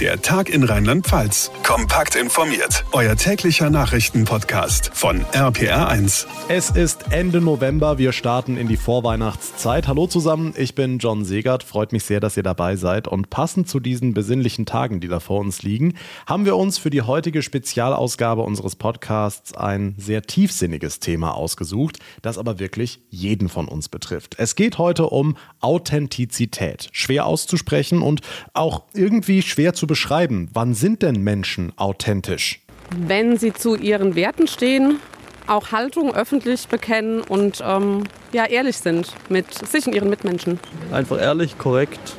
Der Tag in Rheinland-Pfalz. Kompakt informiert. Euer täglicher Nachrichtenpodcast von RPR1. Es ist Ende November. Wir starten in die Vorweihnachtszeit. Hallo zusammen, ich bin John Segert. Freut mich sehr, dass ihr dabei seid. Und passend zu diesen besinnlichen Tagen, die da vor uns liegen, haben wir uns für die heutige Spezialausgabe unseres Podcasts ein sehr tiefsinniges Thema ausgesucht, das aber wirklich jeden von uns betrifft. Es geht heute um Authentizität. Schwer auszusprechen und auch irgendwie schwer zu beschreiben. Wann sind denn Menschen authentisch? Wenn sie zu ihren Werten stehen, auch Haltung öffentlich bekennen und ähm, ja, ehrlich sind mit sich und ihren Mitmenschen. Einfach ehrlich, korrekt,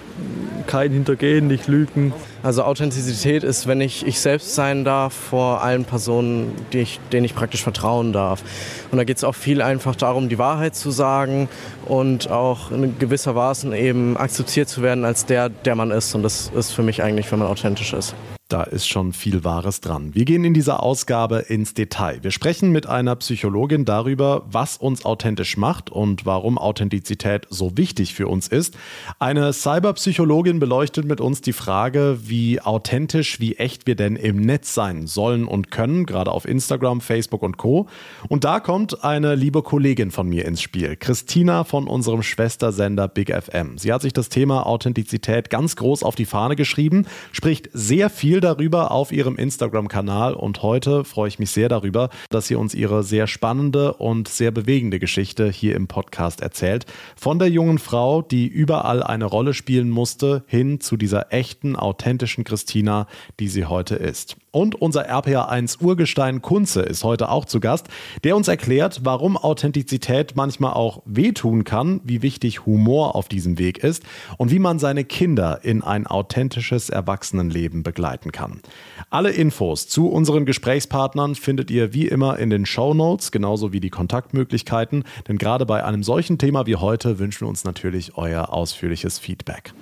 kein Hintergehen, nicht lügen. Also Authentizität ist, wenn ich ich selbst sein darf vor allen Personen, ich, denen ich praktisch vertrauen darf. Und da geht es auch viel einfach darum, die Wahrheit zu sagen und auch in gewisser Weise eben akzeptiert zu werden als der, der man ist. Und das ist für mich eigentlich, wenn man authentisch ist. Da ist schon viel Wahres dran. Wir gehen in dieser Ausgabe ins Detail. Wir sprechen mit einer Psychologin darüber, was uns authentisch macht und warum Authentizität so wichtig für uns ist. Eine Cyberpsychologin beleuchtet mit uns die Frage, wie authentisch, wie echt wir denn im Netz sein sollen und können, gerade auf Instagram, Facebook und Co. Und da kommt eine liebe Kollegin von mir ins Spiel, Christina von unserem Schwestersender Big FM. Sie hat sich das Thema Authentizität ganz groß auf die Fahne geschrieben, spricht sehr viel viel darüber auf ihrem Instagram-Kanal und heute freue ich mich sehr darüber, dass sie uns ihre sehr spannende und sehr bewegende Geschichte hier im Podcast erzählt. Von der jungen Frau, die überall eine Rolle spielen musste, hin zu dieser echten, authentischen Christina, die sie heute ist. Und unser RPA1 Urgestein Kunze ist heute auch zu Gast, der uns erklärt, warum Authentizität manchmal auch wehtun kann, wie wichtig Humor auf diesem Weg ist und wie man seine Kinder in ein authentisches Erwachsenenleben begleiten kann. Alle Infos zu unseren Gesprächspartnern findet ihr wie immer in den Show Notes, genauso wie die Kontaktmöglichkeiten, denn gerade bei einem solchen Thema wie heute wünschen wir uns natürlich euer ausführliches Feedback.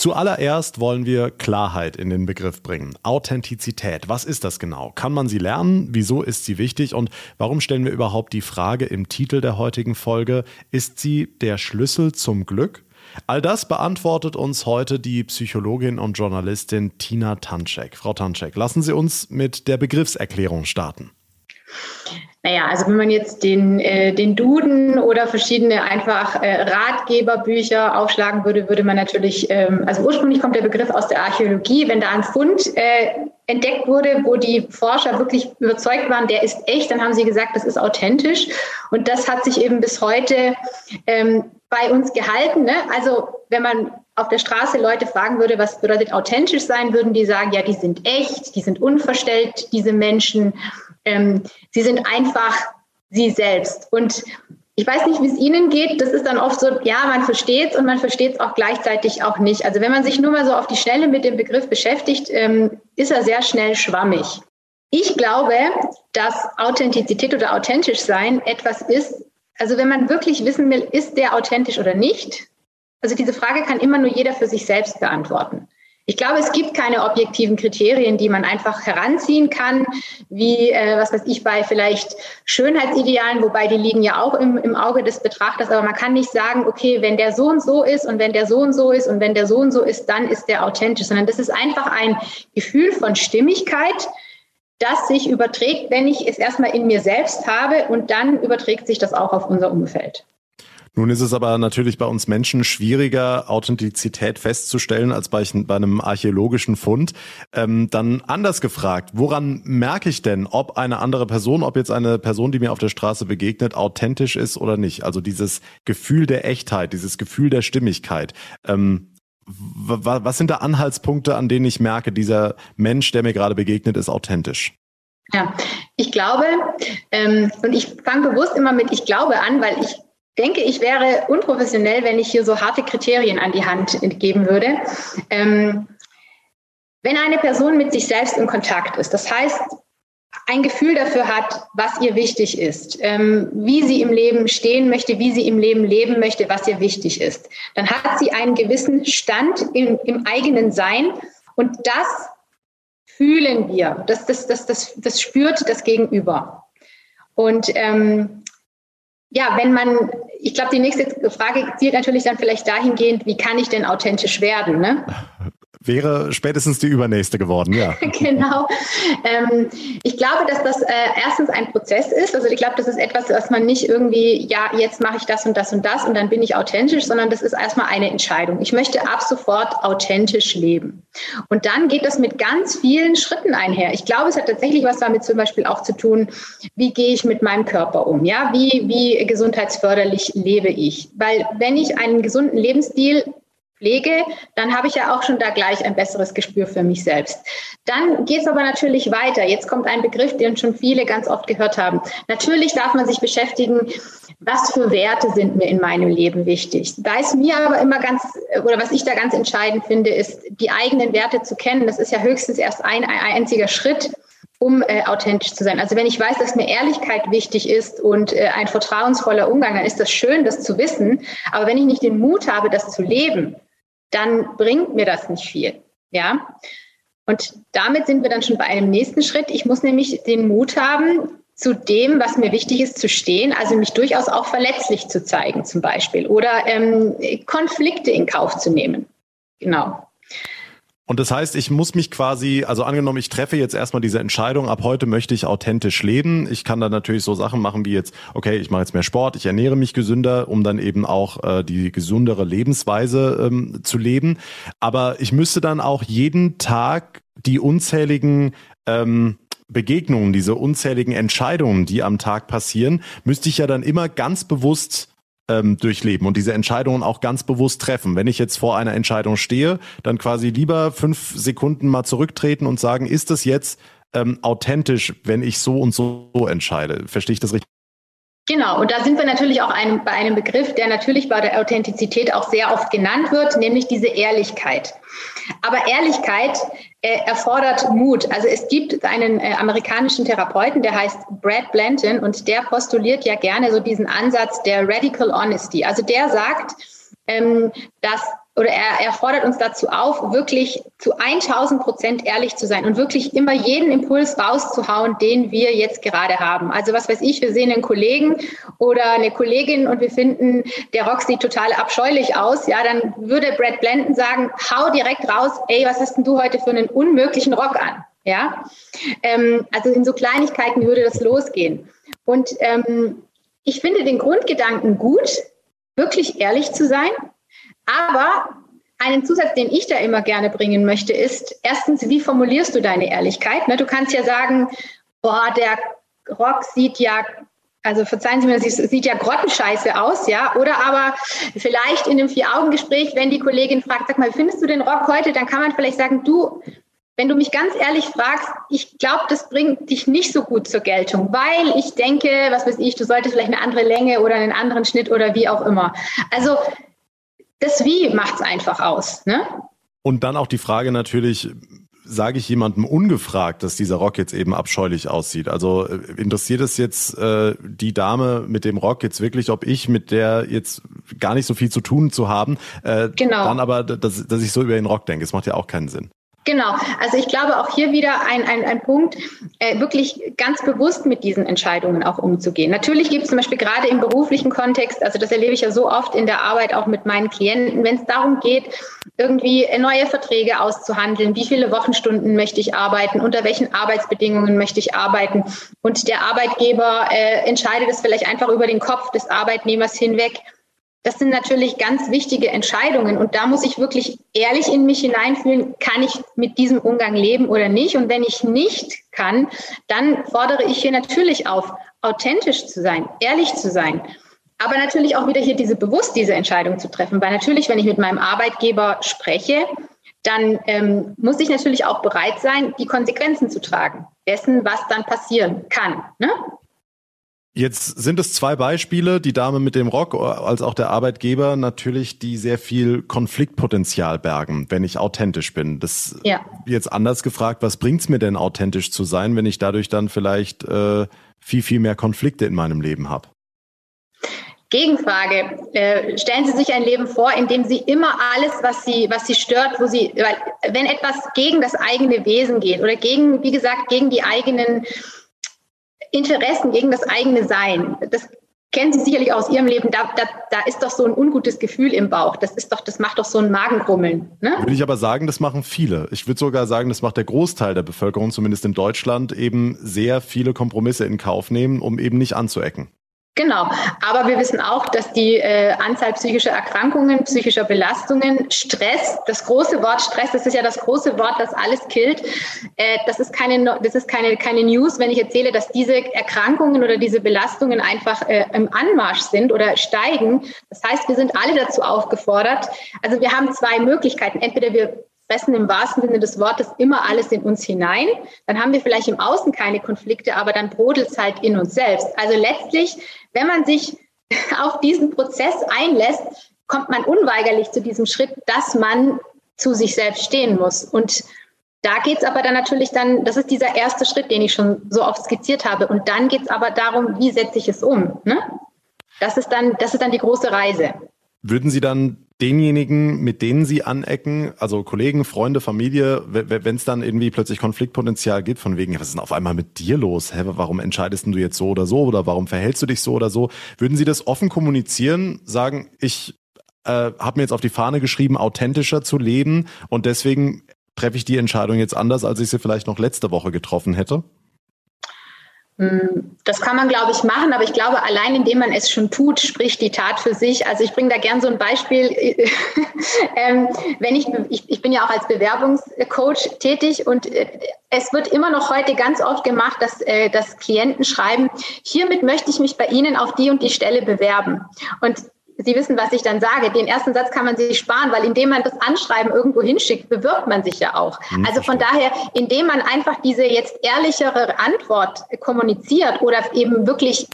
Zuallererst wollen wir Klarheit in den Begriff bringen. Authentizität. Was ist das genau? Kann man sie lernen? Wieso ist sie wichtig? Und warum stellen wir überhaupt die Frage im Titel der heutigen Folge? Ist sie der Schlüssel zum Glück? All das beantwortet uns heute die Psychologin und Journalistin Tina Tanczek. Frau Tanczek, lassen Sie uns mit der Begriffserklärung starten. Naja, also wenn man jetzt den, äh, den Duden oder verschiedene einfach äh, Ratgeberbücher aufschlagen würde, würde man natürlich, ähm, also ursprünglich kommt der Begriff aus der Archäologie, wenn da ein Fund äh, entdeckt wurde, wo die Forscher wirklich überzeugt waren, der ist echt, dann haben sie gesagt, das ist authentisch. Und das hat sich eben bis heute ähm, bei uns gehalten. Ne? Also wenn man auf der Straße Leute fragen würde, was bedeutet authentisch sein, würden die sagen, ja, die sind echt, die sind unverstellt, diese Menschen. Ähm, sie sind einfach sie selbst. Und ich weiß nicht, wie es Ihnen geht. Das ist dann oft so, ja, man versteht es und man versteht es auch gleichzeitig auch nicht. Also wenn man sich nur mal so auf die Schnelle mit dem Begriff beschäftigt, ähm, ist er sehr schnell schwammig. Ich glaube, dass Authentizität oder authentisch sein etwas ist, also wenn man wirklich wissen will, ist der authentisch oder nicht, also diese Frage kann immer nur jeder für sich selbst beantworten. Ich glaube, es gibt keine objektiven Kriterien, die man einfach heranziehen kann, wie, äh, was weiß ich, bei vielleicht Schönheitsidealen, wobei die liegen ja auch im, im Auge des Betrachters. Aber man kann nicht sagen, okay, wenn der so und so ist und wenn der so und so ist und wenn der so und so ist, dann ist der authentisch, sondern das ist einfach ein Gefühl von Stimmigkeit, das sich überträgt, wenn ich es erstmal in mir selbst habe und dann überträgt sich das auch auf unser Umfeld. Nun ist es aber natürlich bei uns Menschen schwieriger, Authentizität festzustellen als bei, bei einem archäologischen Fund. Ähm, dann anders gefragt, woran merke ich denn, ob eine andere Person, ob jetzt eine Person, die mir auf der Straße begegnet, authentisch ist oder nicht? Also dieses Gefühl der Echtheit, dieses Gefühl der Stimmigkeit. Ähm, was sind da Anhaltspunkte, an denen ich merke, dieser Mensch, der mir gerade begegnet, ist authentisch? Ja, ich glaube, ähm, und ich fange bewusst immer mit ich glaube an, weil ich denke, ich wäre unprofessionell, wenn ich hier so harte Kriterien an die Hand geben würde. Ähm, wenn eine Person mit sich selbst in Kontakt ist, das heißt, ein Gefühl dafür hat, was ihr wichtig ist, ähm, wie sie im Leben stehen möchte, wie sie im Leben leben möchte, was ihr wichtig ist, dann hat sie einen gewissen Stand im, im eigenen Sein und das fühlen wir, das, das, das, das, das spürt das Gegenüber. Und ähm, ja, wenn man, ich glaube, die nächste Frage zielt natürlich dann vielleicht dahingehend, wie kann ich denn authentisch werden? Ne? Wäre spätestens die übernächste geworden, ja. genau. Ähm, ich glaube, dass das äh, erstens ein Prozess ist. Also ich glaube, das ist etwas, was man nicht irgendwie, ja, jetzt mache ich das und das und das und dann bin ich authentisch, sondern das ist erstmal eine Entscheidung. Ich möchte ab sofort authentisch leben. Und dann geht das mit ganz vielen Schritten einher. Ich glaube, es hat tatsächlich was damit zum Beispiel auch zu tun, wie gehe ich mit meinem Körper um? Ja, wie, wie gesundheitsförderlich lebe ich? Weil wenn ich einen gesunden Lebensstil pflege, dann habe ich ja auch schon da gleich ein besseres Gespür für mich selbst. Dann geht es aber natürlich weiter. Jetzt kommt ein Begriff, den schon viele ganz oft gehört haben. Natürlich darf man sich beschäftigen, was für Werte sind mir in meinem Leben wichtig. Da ist mir aber immer ganz, oder was ich da ganz entscheidend finde, ist, die eigenen Werte zu kennen. Das ist ja höchstens erst ein, ein einziger Schritt um äh, authentisch zu sein. Also wenn ich weiß, dass mir Ehrlichkeit wichtig ist und äh, ein vertrauensvoller Umgang, dann ist das schön, das zu wissen. Aber wenn ich nicht den Mut habe, das zu leben, dann bringt mir das nicht viel. Ja. Und damit sind wir dann schon bei einem nächsten Schritt. Ich muss nämlich den Mut haben, zu dem, was mir wichtig ist, zu stehen, also mich durchaus auch verletzlich zu zeigen, zum Beispiel, oder ähm, Konflikte in Kauf zu nehmen. Genau. Und das heißt, ich muss mich quasi, also angenommen, ich treffe jetzt erstmal diese Entscheidung, ab heute möchte ich authentisch leben. Ich kann dann natürlich so Sachen machen wie jetzt, okay, ich mache jetzt mehr Sport, ich ernähre mich gesünder, um dann eben auch äh, die gesundere Lebensweise ähm, zu leben. Aber ich müsste dann auch jeden Tag die unzähligen ähm, Begegnungen, diese unzähligen Entscheidungen, die am Tag passieren, müsste ich ja dann immer ganz bewusst ähm, durchleben und diese Entscheidungen auch ganz bewusst treffen. Wenn ich jetzt vor einer Entscheidung stehe, dann quasi lieber fünf Sekunden mal zurücktreten und sagen, ist das jetzt ähm, authentisch, wenn ich so und so entscheide? Verstehe ich das richtig? Genau, und da sind wir natürlich auch einem, bei einem Begriff, der natürlich bei der Authentizität auch sehr oft genannt wird, nämlich diese Ehrlichkeit. Aber Ehrlichkeit äh, erfordert Mut. Also es gibt einen äh, amerikanischen Therapeuten, der heißt Brad Blanton und der postuliert ja gerne so diesen Ansatz der Radical Honesty. Also der sagt, ähm, dass oder er, er fordert uns dazu auf, wirklich zu 1000 Prozent ehrlich zu sein und wirklich immer jeden Impuls rauszuhauen, den wir jetzt gerade haben. Also was weiß ich, wir sehen einen Kollegen oder eine Kollegin und wir finden, der Rock sieht total abscheulich aus, ja, dann würde Brad Blenden sagen, hau direkt raus, ey, was hast denn du heute für einen unmöglichen Rock an? Ja, ähm, also in so Kleinigkeiten würde das losgehen. Und ähm, ich finde den Grundgedanken gut, wirklich ehrlich zu sein aber einen Zusatz, den ich da immer gerne bringen möchte, ist erstens, wie formulierst du deine Ehrlichkeit? Ne, du kannst ja sagen, boah, der Rock sieht ja, also verzeihen Sie mir, sieht ja grottenscheiße aus, ja. Oder aber vielleicht in einem Vier-Augen-Gespräch, wenn die Kollegin fragt, sag mal, findest du den Rock heute? Dann kann man vielleicht sagen, du, wenn du mich ganz ehrlich fragst, ich glaube, das bringt dich nicht so gut zur Geltung, weil ich denke, was weiß ich, du solltest vielleicht eine andere Länge oder einen anderen Schnitt oder wie auch immer. Also das Wie macht es einfach aus. Ne? Und dann auch die Frage natürlich, sage ich jemandem ungefragt, dass dieser Rock jetzt eben abscheulich aussieht? Also äh, interessiert es jetzt äh, die Dame mit dem Rock jetzt wirklich, ob ich mit der jetzt gar nicht so viel zu tun zu haben, äh, genau. dann aber, dass, dass ich so über den Rock denke? Es macht ja auch keinen Sinn. Genau, also ich glaube auch hier wieder ein, ein, ein Punkt, äh, wirklich ganz bewusst mit diesen Entscheidungen auch umzugehen. Natürlich gibt es zum Beispiel gerade im beruflichen Kontext, also das erlebe ich ja so oft in der Arbeit auch mit meinen Klienten, wenn es darum geht, irgendwie neue Verträge auszuhandeln, wie viele Wochenstunden möchte ich arbeiten, unter welchen Arbeitsbedingungen möchte ich arbeiten. Und der Arbeitgeber äh, entscheidet es vielleicht einfach über den Kopf des Arbeitnehmers hinweg das sind natürlich ganz wichtige Entscheidungen und da muss ich wirklich ehrlich in mich hineinfühlen, kann ich mit diesem Umgang leben oder nicht? Und wenn ich nicht kann, dann fordere ich hier natürlich auf, authentisch zu sein, ehrlich zu sein. Aber natürlich auch wieder hier diese bewusst diese Entscheidung zu treffen, weil natürlich, wenn ich mit meinem Arbeitgeber spreche, dann ähm, muss ich natürlich auch bereit sein, die Konsequenzen zu tragen dessen, was dann passieren kann. Ne? Jetzt sind es zwei Beispiele, die Dame mit dem Rock als auch der Arbeitgeber natürlich, die sehr viel Konfliktpotenzial bergen, wenn ich authentisch bin. Das ja. jetzt anders gefragt, was bringt's mir denn authentisch zu sein, wenn ich dadurch dann vielleicht äh, viel, viel mehr Konflikte in meinem Leben habe? Gegenfrage. Äh, stellen Sie sich ein Leben vor, in dem Sie immer alles, was Sie, was Sie stört, wo Sie, weil, wenn etwas gegen das eigene Wesen geht oder gegen, wie gesagt, gegen die eigenen Interessen gegen das eigene Sein. Das kennen Sie sicherlich aus Ihrem Leben, da, da, da ist doch so ein ungutes Gefühl im Bauch. Das ist doch, das macht doch so ein Magengrummeln. Ne? Würde ich aber sagen, das machen viele. Ich würde sogar sagen, das macht der Großteil der Bevölkerung, zumindest in Deutschland, eben sehr viele Kompromisse in Kauf nehmen, um eben nicht anzuecken. Genau, aber wir wissen auch, dass die äh, Anzahl psychischer Erkrankungen, psychischer Belastungen, Stress, das große Wort Stress, das ist ja das große Wort, das alles killt. Äh, das ist keine, das ist keine, keine News, wenn ich erzähle, dass diese Erkrankungen oder diese Belastungen einfach äh, im Anmarsch sind oder steigen. Das heißt, wir sind alle dazu aufgefordert. Also wir haben zwei Möglichkeiten. Entweder wir fressen im wahrsten Sinne des Wortes immer alles in uns hinein. Dann haben wir vielleicht im Außen keine Konflikte, aber dann brodelt es halt in uns selbst. Also letztlich, wenn man sich auf diesen Prozess einlässt, kommt man unweigerlich zu diesem Schritt, dass man zu sich selbst stehen muss. Und da geht es aber dann natürlich dann, das ist dieser erste Schritt, den ich schon so oft skizziert habe. Und dann geht es aber darum, wie setze ich es um. Ne? Das, ist dann, das ist dann die große Reise. Würden Sie dann denjenigen, mit denen Sie anecken, also Kollegen, Freunde, Familie, wenn es dann irgendwie plötzlich Konfliktpotenzial gibt, von wegen, was ist denn auf einmal mit dir los? Hä, warum entscheidest du jetzt so oder so oder warum verhältst du dich so oder so? Würden Sie das offen kommunizieren, sagen, ich äh, habe mir jetzt auf die Fahne geschrieben, authentischer zu leben und deswegen treffe ich die Entscheidung jetzt anders, als ich sie vielleicht noch letzte Woche getroffen hätte? Das kann man, glaube ich, machen, aber ich glaube, allein indem man es schon tut, spricht die Tat für sich. Also ich bringe da gern so ein Beispiel. ähm, wenn ich, ich, ich bin ja auch als Bewerbungscoach tätig und äh, es wird immer noch heute ganz oft gemacht, dass, äh, dass Klienten schreiben, hiermit möchte ich mich bei Ihnen auf die und die Stelle bewerben. Und Sie wissen, was ich dann sage. Den ersten Satz kann man sich sparen, weil indem man das Anschreiben irgendwo hinschickt, bewirbt man sich ja auch. Hm, also von daher, indem man einfach diese jetzt ehrlichere Antwort kommuniziert oder eben wirklich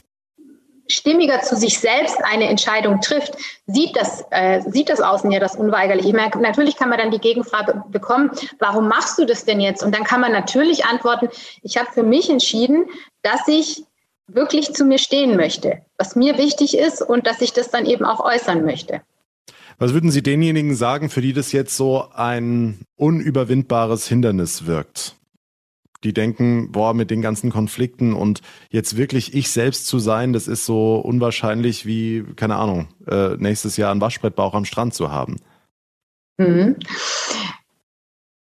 stimmiger zu sich selbst eine Entscheidung trifft, sieht das, äh, sieht das Außen ja das unweigerlich. Ich meine, natürlich kann man dann die Gegenfrage bekommen, warum machst du das denn jetzt? Und dann kann man natürlich antworten, ich habe für mich entschieden, dass ich wirklich zu mir stehen möchte, was mir wichtig ist und dass ich das dann eben auch äußern möchte. Was würden Sie denjenigen sagen, für die das jetzt so ein unüberwindbares Hindernis wirkt? Die denken, boah, mit den ganzen Konflikten und jetzt wirklich ich selbst zu sein, das ist so unwahrscheinlich wie, keine Ahnung, äh, nächstes Jahr einen Waschbrettbauch am Strand zu haben. Mhm.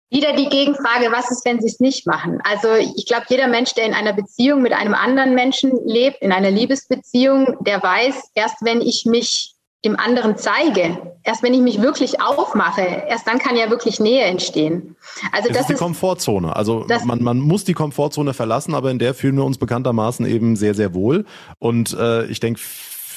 Wieder die Gegenfrage, was ist, wenn sie es nicht machen? Also ich glaube, jeder Mensch, der in einer Beziehung mit einem anderen Menschen lebt, in einer Liebesbeziehung, der weiß, erst wenn ich mich dem anderen zeige, erst wenn ich mich wirklich aufmache, erst dann kann ja wirklich Nähe entstehen. Also das, das ist die ist, Komfortzone. Also man, man muss die Komfortzone verlassen, aber in der fühlen wir uns bekanntermaßen eben sehr, sehr wohl. Und äh, ich denke,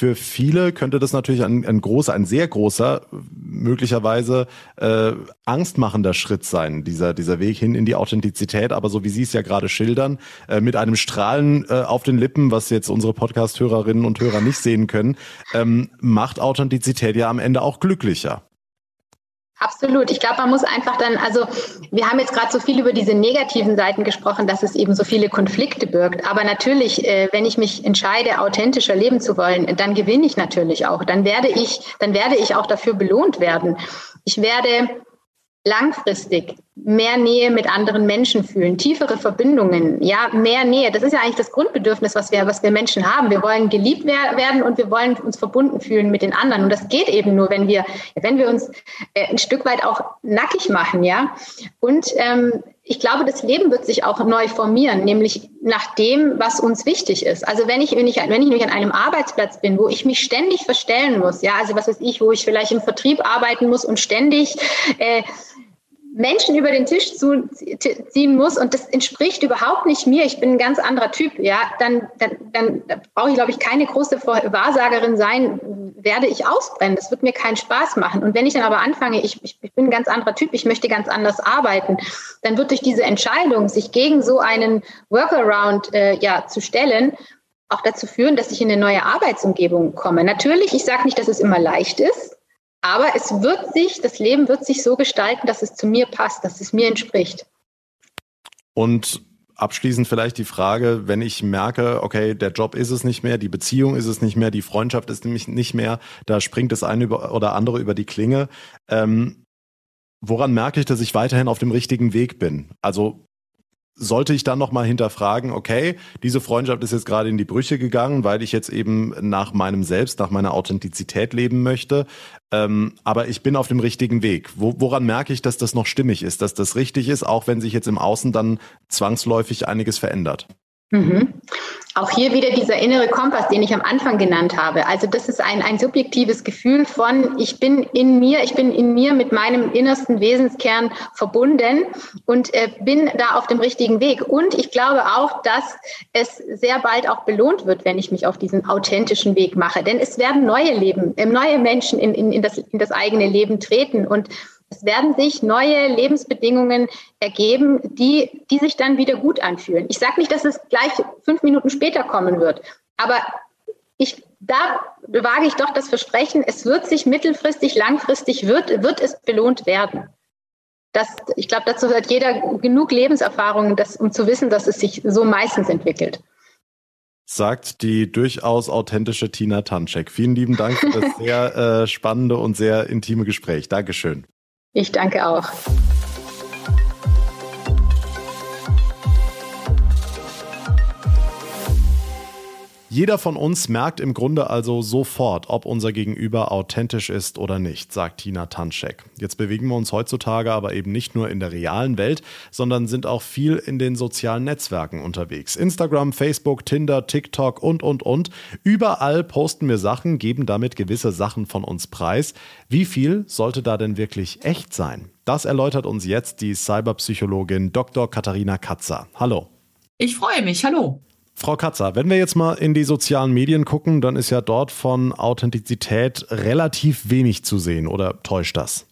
für viele könnte das natürlich ein, ein großer, ein sehr großer, möglicherweise äh, angstmachender Schritt sein, dieser, dieser Weg hin in die Authentizität. Aber so wie Sie es ja gerade schildern, äh, mit einem Strahlen äh, auf den Lippen, was jetzt unsere Podcast-Hörerinnen und Hörer nicht sehen können, ähm, macht Authentizität ja am Ende auch glücklicher. Absolut. Ich glaube, man muss einfach dann, also wir haben jetzt gerade so viel über diese negativen Seiten gesprochen, dass es eben so viele Konflikte birgt. Aber natürlich, äh, wenn ich mich entscheide, authentischer leben zu wollen, dann gewinne ich natürlich auch. Dann werde ich, dann werde ich auch dafür belohnt werden. Ich werde langfristig mehr Nähe mit anderen Menschen fühlen, tiefere Verbindungen, ja, mehr Nähe. Das ist ja eigentlich das Grundbedürfnis, was wir, was wir Menschen haben. Wir wollen geliebt werden und wir wollen uns verbunden fühlen mit den anderen. Und das geht eben nur, wenn wir, wenn wir uns äh, ein Stück weit auch nackig machen, ja. Und ähm, ich glaube, das Leben wird sich auch neu formieren, nämlich nach dem, was uns wichtig ist. Also wenn ich, wenn ich, wenn ich nämlich an einem Arbeitsplatz bin, wo ich mich ständig verstellen muss, ja, also was weiß ich, wo ich vielleicht im Vertrieb arbeiten muss und ständig äh, Menschen über den Tisch zu, ziehen muss und das entspricht überhaupt nicht mir, ich bin ein ganz anderer Typ, ja, dann, dann, dann brauche ich, glaube ich, keine große Wahrsagerin sein, werde ich ausbrennen. Das wird mir keinen Spaß machen. Und wenn ich dann aber anfange, ich, ich, ich bin ein ganz anderer Typ, ich möchte ganz anders arbeiten, dann wird durch diese Entscheidung, sich gegen so einen Workaround äh, ja, zu stellen, auch dazu führen, dass ich in eine neue Arbeitsumgebung komme. Natürlich, ich sage nicht, dass es immer leicht ist, aber es wird sich, das Leben wird sich so gestalten, dass es zu mir passt, dass es mir entspricht. Und abschließend vielleicht die Frage, wenn ich merke, okay, der Job ist es nicht mehr, die Beziehung ist es nicht mehr, die Freundschaft ist nämlich nicht mehr, da springt das eine oder andere über die Klinge. Ähm, woran merke ich, dass ich weiterhin auf dem richtigen Weg bin? Also sollte ich dann nochmal hinterfragen, okay, diese Freundschaft ist jetzt gerade in die Brüche gegangen, weil ich jetzt eben nach meinem Selbst, nach meiner Authentizität leben möchte. Ähm, aber ich bin auf dem richtigen Weg. Wo, woran merke ich, dass das noch stimmig ist, dass das richtig ist, auch wenn sich jetzt im Außen dann zwangsläufig einiges verändert? Mhm. Auch hier wieder dieser innere Kompass, den ich am Anfang genannt habe. Also das ist ein, ein subjektives Gefühl von, ich bin in mir, ich bin in mir mit meinem innersten Wesenskern verbunden und äh, bin da auf dem richtigen Weg. Und ich glaube auch, dass es sehr bald auch belohnt wird, wenn ich mich auf diesen authentischen Weg mache. Denn es werden neue Leben, äh, neue Menschen in, in, in, das, in das eigene Leben treten. Und es werden sich neue Lebensbedingungen ergeben, die, die sich dann wieder gut anfühlen. Ich sage nicht, dass es gleich fünf Minuten später kommen wird, aber ich, da wage ich doch das Versprechen, es wird sich mittelfristig, langfristig, wird, wird es belohnt werden. Das, ich glaube, dazu hat jeder genug Lebenserfahrung, um zu wissen, dass es sich so meistens entwickelt sagt die durchaus authentische Tina Tanczek. Vielen lieben Dank für das sehr äh, spannende und sehr intime Gespräch. Dankeschön. Ich danke auch. Jeder von uns merkt im Grunde also sofort, ob unser Gegenüber authentisch ist oder nicht, sagt Tina Tanschek. Jetzt bewegen wir uns heutzutage aber eben nicht nur in der realen Welt, sondern sind auch viel in den sozialen Netzwerken unterwegs. Instagram, Facebook, Tinder, TikTok und, und, und. Überall posten wir Sachen, geben damit gewisse Sachen von uns preis. Wie viel sollte da denn wirklich echt sein? Das erläutert uns jetzt die Cyberpsychologin Dr. Katharina Katzer. Hallo. Ich freue mich. Hallo. Frau Katzer, wenn wir jetzt mal in die sozialen Medien gucken, dann ist ja dort von Authentizität relativ wenig zu sehen, oder täuscht das?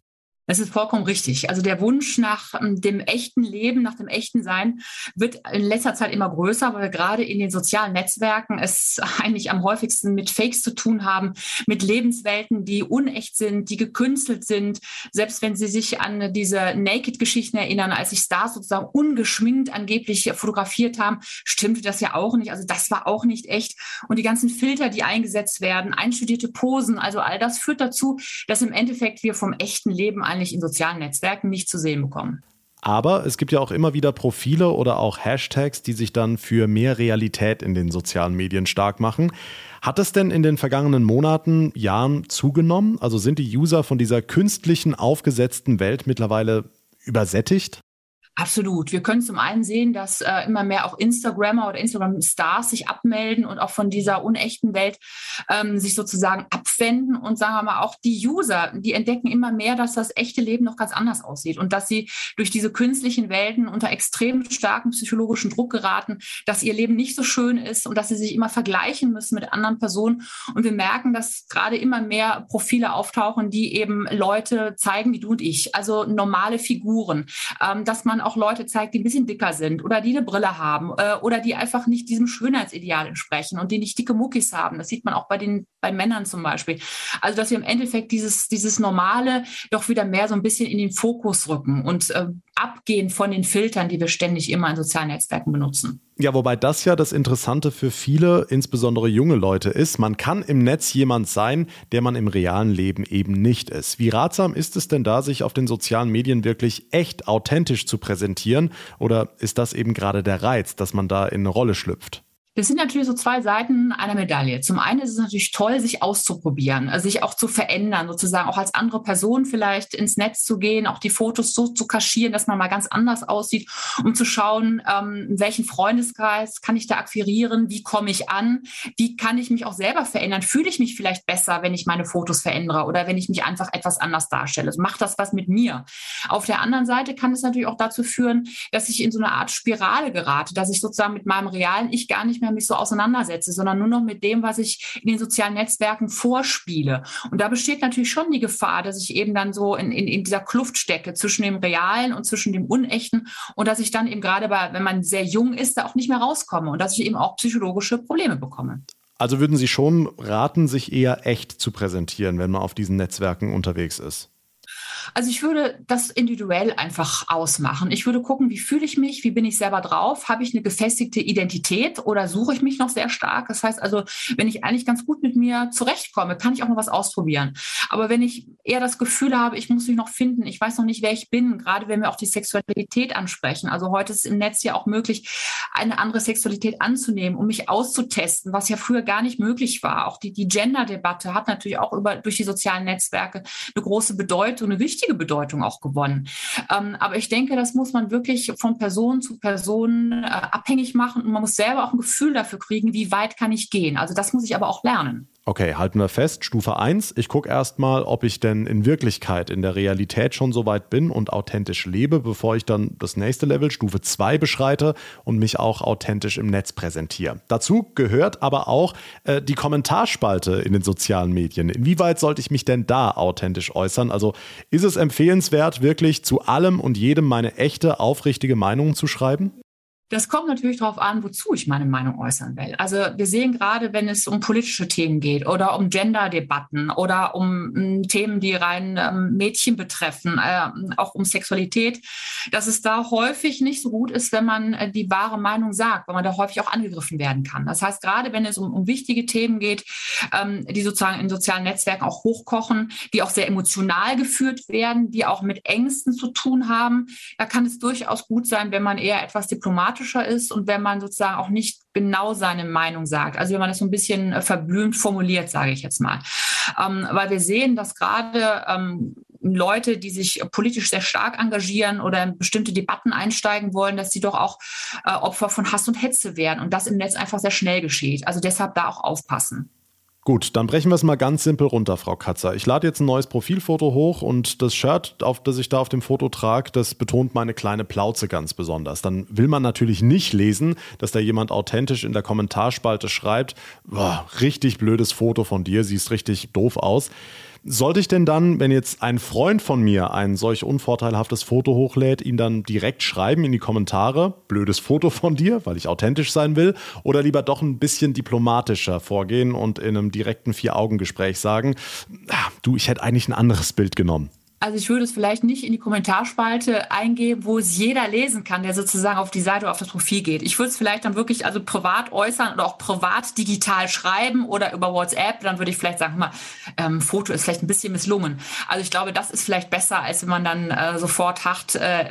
Das ist vollkommen richtig. Also der Wunsch nach ähm, dem echten Leben, nach dem echten Sein wird in letzter Zeit immer größer, weil wir gerade in den sozialen Netzwerken es eigentlich am häufigsten mit Fakes zu tun haben, mit Lebenswelten, die unecht sind, die gekünstelt sind. Selbst wenn Sie sich an diese Naked-Geschichten erinnern, als sich Stars sozusagen ungeschminkt angeblich fotografiert haben, stimmte das ja auch nicht. Also das war auch nicht echt. Und die ganzen Filter, die eingesetzt werden, einstudierte Posen, also all das führt dazu, dass im Endeffekt wir vom echten Leben wahrscheinlich in sozialen Netzwerken nicht zu sehen bekommen. Aber es gibt ja auch immer wieder Profile oder auch Hashtags, die sich dann für mehr Realität in den sozialen Medien stark machen. Hat es denn in den vergangenen Monaten, Jahren zugenommen? Also sind die User von dieser künstlichen, aufgesetzten Welt mittlerweile übersättigt? Absolut. Wir können zum einen sehen, dass äh, immer mehr auch Instagrammer oder Instagram-Stars sich abmelden und auch von dieser unechten Welt ähm, sich sozusagen abwenden. Und sagen wir mal, auch die User, die entdecken immer mehr, dass das echte Leben noch ganz anders aussieht und dass sie durch diese künstlichen Welten unter extrem starken psychologischen Druck geraten, dass ihr Leben nicht so schön ist und dass sie sich immer vergleichen müssen mit anderen Personen. Und wir merken, dass gerade immer mehr Profile auftauchen, die eben Leute zeigen wie du und ich, also normale Figuren, ähm, dass man Leute zeigt, die ein bisschen dicker sind oder die eine Brille haben äh, oder die einfach nicht diesem Schönheitsideal entsprechen und die nicht dicke Muckis haben. Das sieht man auch bei den bei Männern zum Beispiel. Also dass wir im Endeffekt dieses dieses Normale doch wieder mehr so ein bisschen in den Fokus rücken und äh, abgehen von den Filtern, die wir ständig immer in sozialen Netzwerken benutzen. Ja, wobei das ja das Interessante für viele, insbesondere junge Leute ist. Man kann im Netz jemand sein, der man im realen Leben eben nicht ist. Wie ratsam ist es denn da, sich auf den sozialen Medien wirklich echt authentisch zu präsentieren? Oder ist das eben gerade der Reiz, dass man da in eine Rolle schlüpft? Das sind natürlich so zwei Seiten einer Medaille. Zum einen ist es natürlich toll, sich auszuprobieren, also sich auch zu verändern, sozusagen auch als andere Person vielleicht ins Netz zu gehen, auch die Fotos so zu kaschieren, dass man mal ganz anders aussieht, um zu schauen, ähm, welchen Freundeskreis kann ich da akquirieren, wie komme ich an, wie kann ich mich auch selber verändern, fühle ich mich vielleicht besser, wenn ich meine Fotos verändere oder wenn ich mich einfach etwas anders darstelle. Also macht das was mit mir. Auf der anderen Seite kann es natürlich auch dazu führen, dass ich in so eine Art Spirale gerate, dass ich sozusagen mit meinem realen Ich gar nicht mehr mehr mich so auseinandersetze, sondern nur noch mit dem, was ich in den sozialen Netzwerken vorspiele. Und da besteht natürlich schon die Gefahr, dass ich eben dann so in, in, in dieser Kluft stecke zwischen dem Realen und zwischen dem Unechten und dass ich dann eben gerade bei, wenn man sehr jung ist, da auch nicht mehr rauskomme und dass ich eben auch psychologische Probleme bekomme. Also würden Sie schon raten, sich eher echt zu präsentieren, wenn man auf diesen Netzwerken unterwegs ist? Also ich würde das individuell einfach ausmachen. Ich würde gucken, wie fühle ich mich, wie bin ich selber drauf, habe ich eine gefestigte Identität oder suche ich mich noch sehr stark. Das heißt also, wenn ich eigentlich ganz gut mit mir zurechtkomme, kann ich auch mal was ausprobieren. Aber wenn ich eher das Gefühl habe, ich muss mich noch finden, ich weiß noch nicht, wer ich bin, gerade wenn wir auch die Sexualität ansprechen. Also heute ist im Netz ja auch möglich, eine andere Sexualität anzunehmen, um mich auszutesten, was ja früher gar nicht möglich war. Auch die, die Gender-Debatte hat natürlich auch über, durch die sozialen Netzwerke eine große Bedeutung, eine wichtige Bedeutung auch gewonnen. Ähm, aber ich denke, das muss man wirklich von Person zu Person äh, abhängig machen und man muss selber auch ein Gefühl dafür kriegen, wie weit kann ich gehen. Also das muss ich aber auch lernen. Okay, halten wir fest, Stufe 1. Ich gucke erstmal, ob ich denn in Wirklichkeit, in der Realität schon so weit bin und authentisch lebe, bevor ich dann das nächste Level, Stufe 2, beschreite und mich auch authentisch im Netz präsentiere. Dazu gehört aber auch äh, die Kommentarspalte in den sozialen Medien. Inwieweit sollte ich mich denn da authentisch äußern? Also ist es empfehlenswert, wirklich zu allem und jedem meine echte, aufrichtige Meinung zu schreiben? Das kommt natürlich darauf an, wozu ich meine Meinung äußern will. Also wir sehen gerade, wenn es um politische Themen geht oder um Gender-Debatten oder um m, Themen, die rein ähm, Mädchen betreffen, äh, auch um Sexualität, dass es da häufig nicht so gut ist, wenn man äh, die wahre Meinung sagt, weil man da häufig auch angegriffen werden kann. Das heißt, gerade wenn es um, um wichtige Themen geht, ähm, die sozusagen in sozialen Netzwerken auch hochkochen, die auch sehr emotional geführt werden, die auch mit Ängsten zu tun haben, da kann es durchaus gut sein, wenn man eher etwas diplomatisch diplomatischer ist und wenn man sozusagen auch nicht genau seine Meinung sagt. Also wenn man das so ein bisschen äh, verblümt formuliert, sage ich jetzt mal. Ähm, weil wir sehen, dass gerade ähm, Leute, die sich politisch sehr stark engagieren oder in bestimmte Debatten einsteigen wollen, dass sie doch auch äh, Opfer von Hass und Hetze werden und das im Netz einfach sehr schnell geschieht. Also deshalb da auch aufpassen. Gut, dann brechen wir es mal ganz simpel runter, Frau Katzer. Ich lade jetzt ein neues Profilfoto hoch und das Shirt, auf das ich da auf dem Foto trage, das betont meine kleine Plauze ganz besonders. Dann will man natürlich nicht lesen, dass da jemand authentisch in der Kommentarspalte schreibt, boah, richtig blödes Foto von dir, siehst richtig doof aus. Sollte ich denn dann, wenn jetzt ein Freund von mir ein solch unvorteilhaftes Foto hochlädt, ihn dann direkt schreiben in die Kommentare, blödes Foto von dir, weil ich authentisch sein will, oder lieber doch ein bisschen diplomatischer vorgehen und in einem direkten Vier-Augen-Gespräch sagen, ah, du, ich hätte eigentlich ein anderes Bild genommen? Also ich würde es vielleicht nicht in die Kommentarspalte eingeben, wo es jeder lesen kann, der sozusagen auf die Seite oder auf das Profil geht. Ich würde es vielleicht dann wirklich also privat äußern oder auch privat digital schreiben oder über WhatsApp. Dann würde ich vielleicht sagen, mal, ähm, Foto ist vielleicht ein bisschen misslungen. Also ich glaube, das ist vielleicht besser, als wenn man dann äh, sofort hart äh,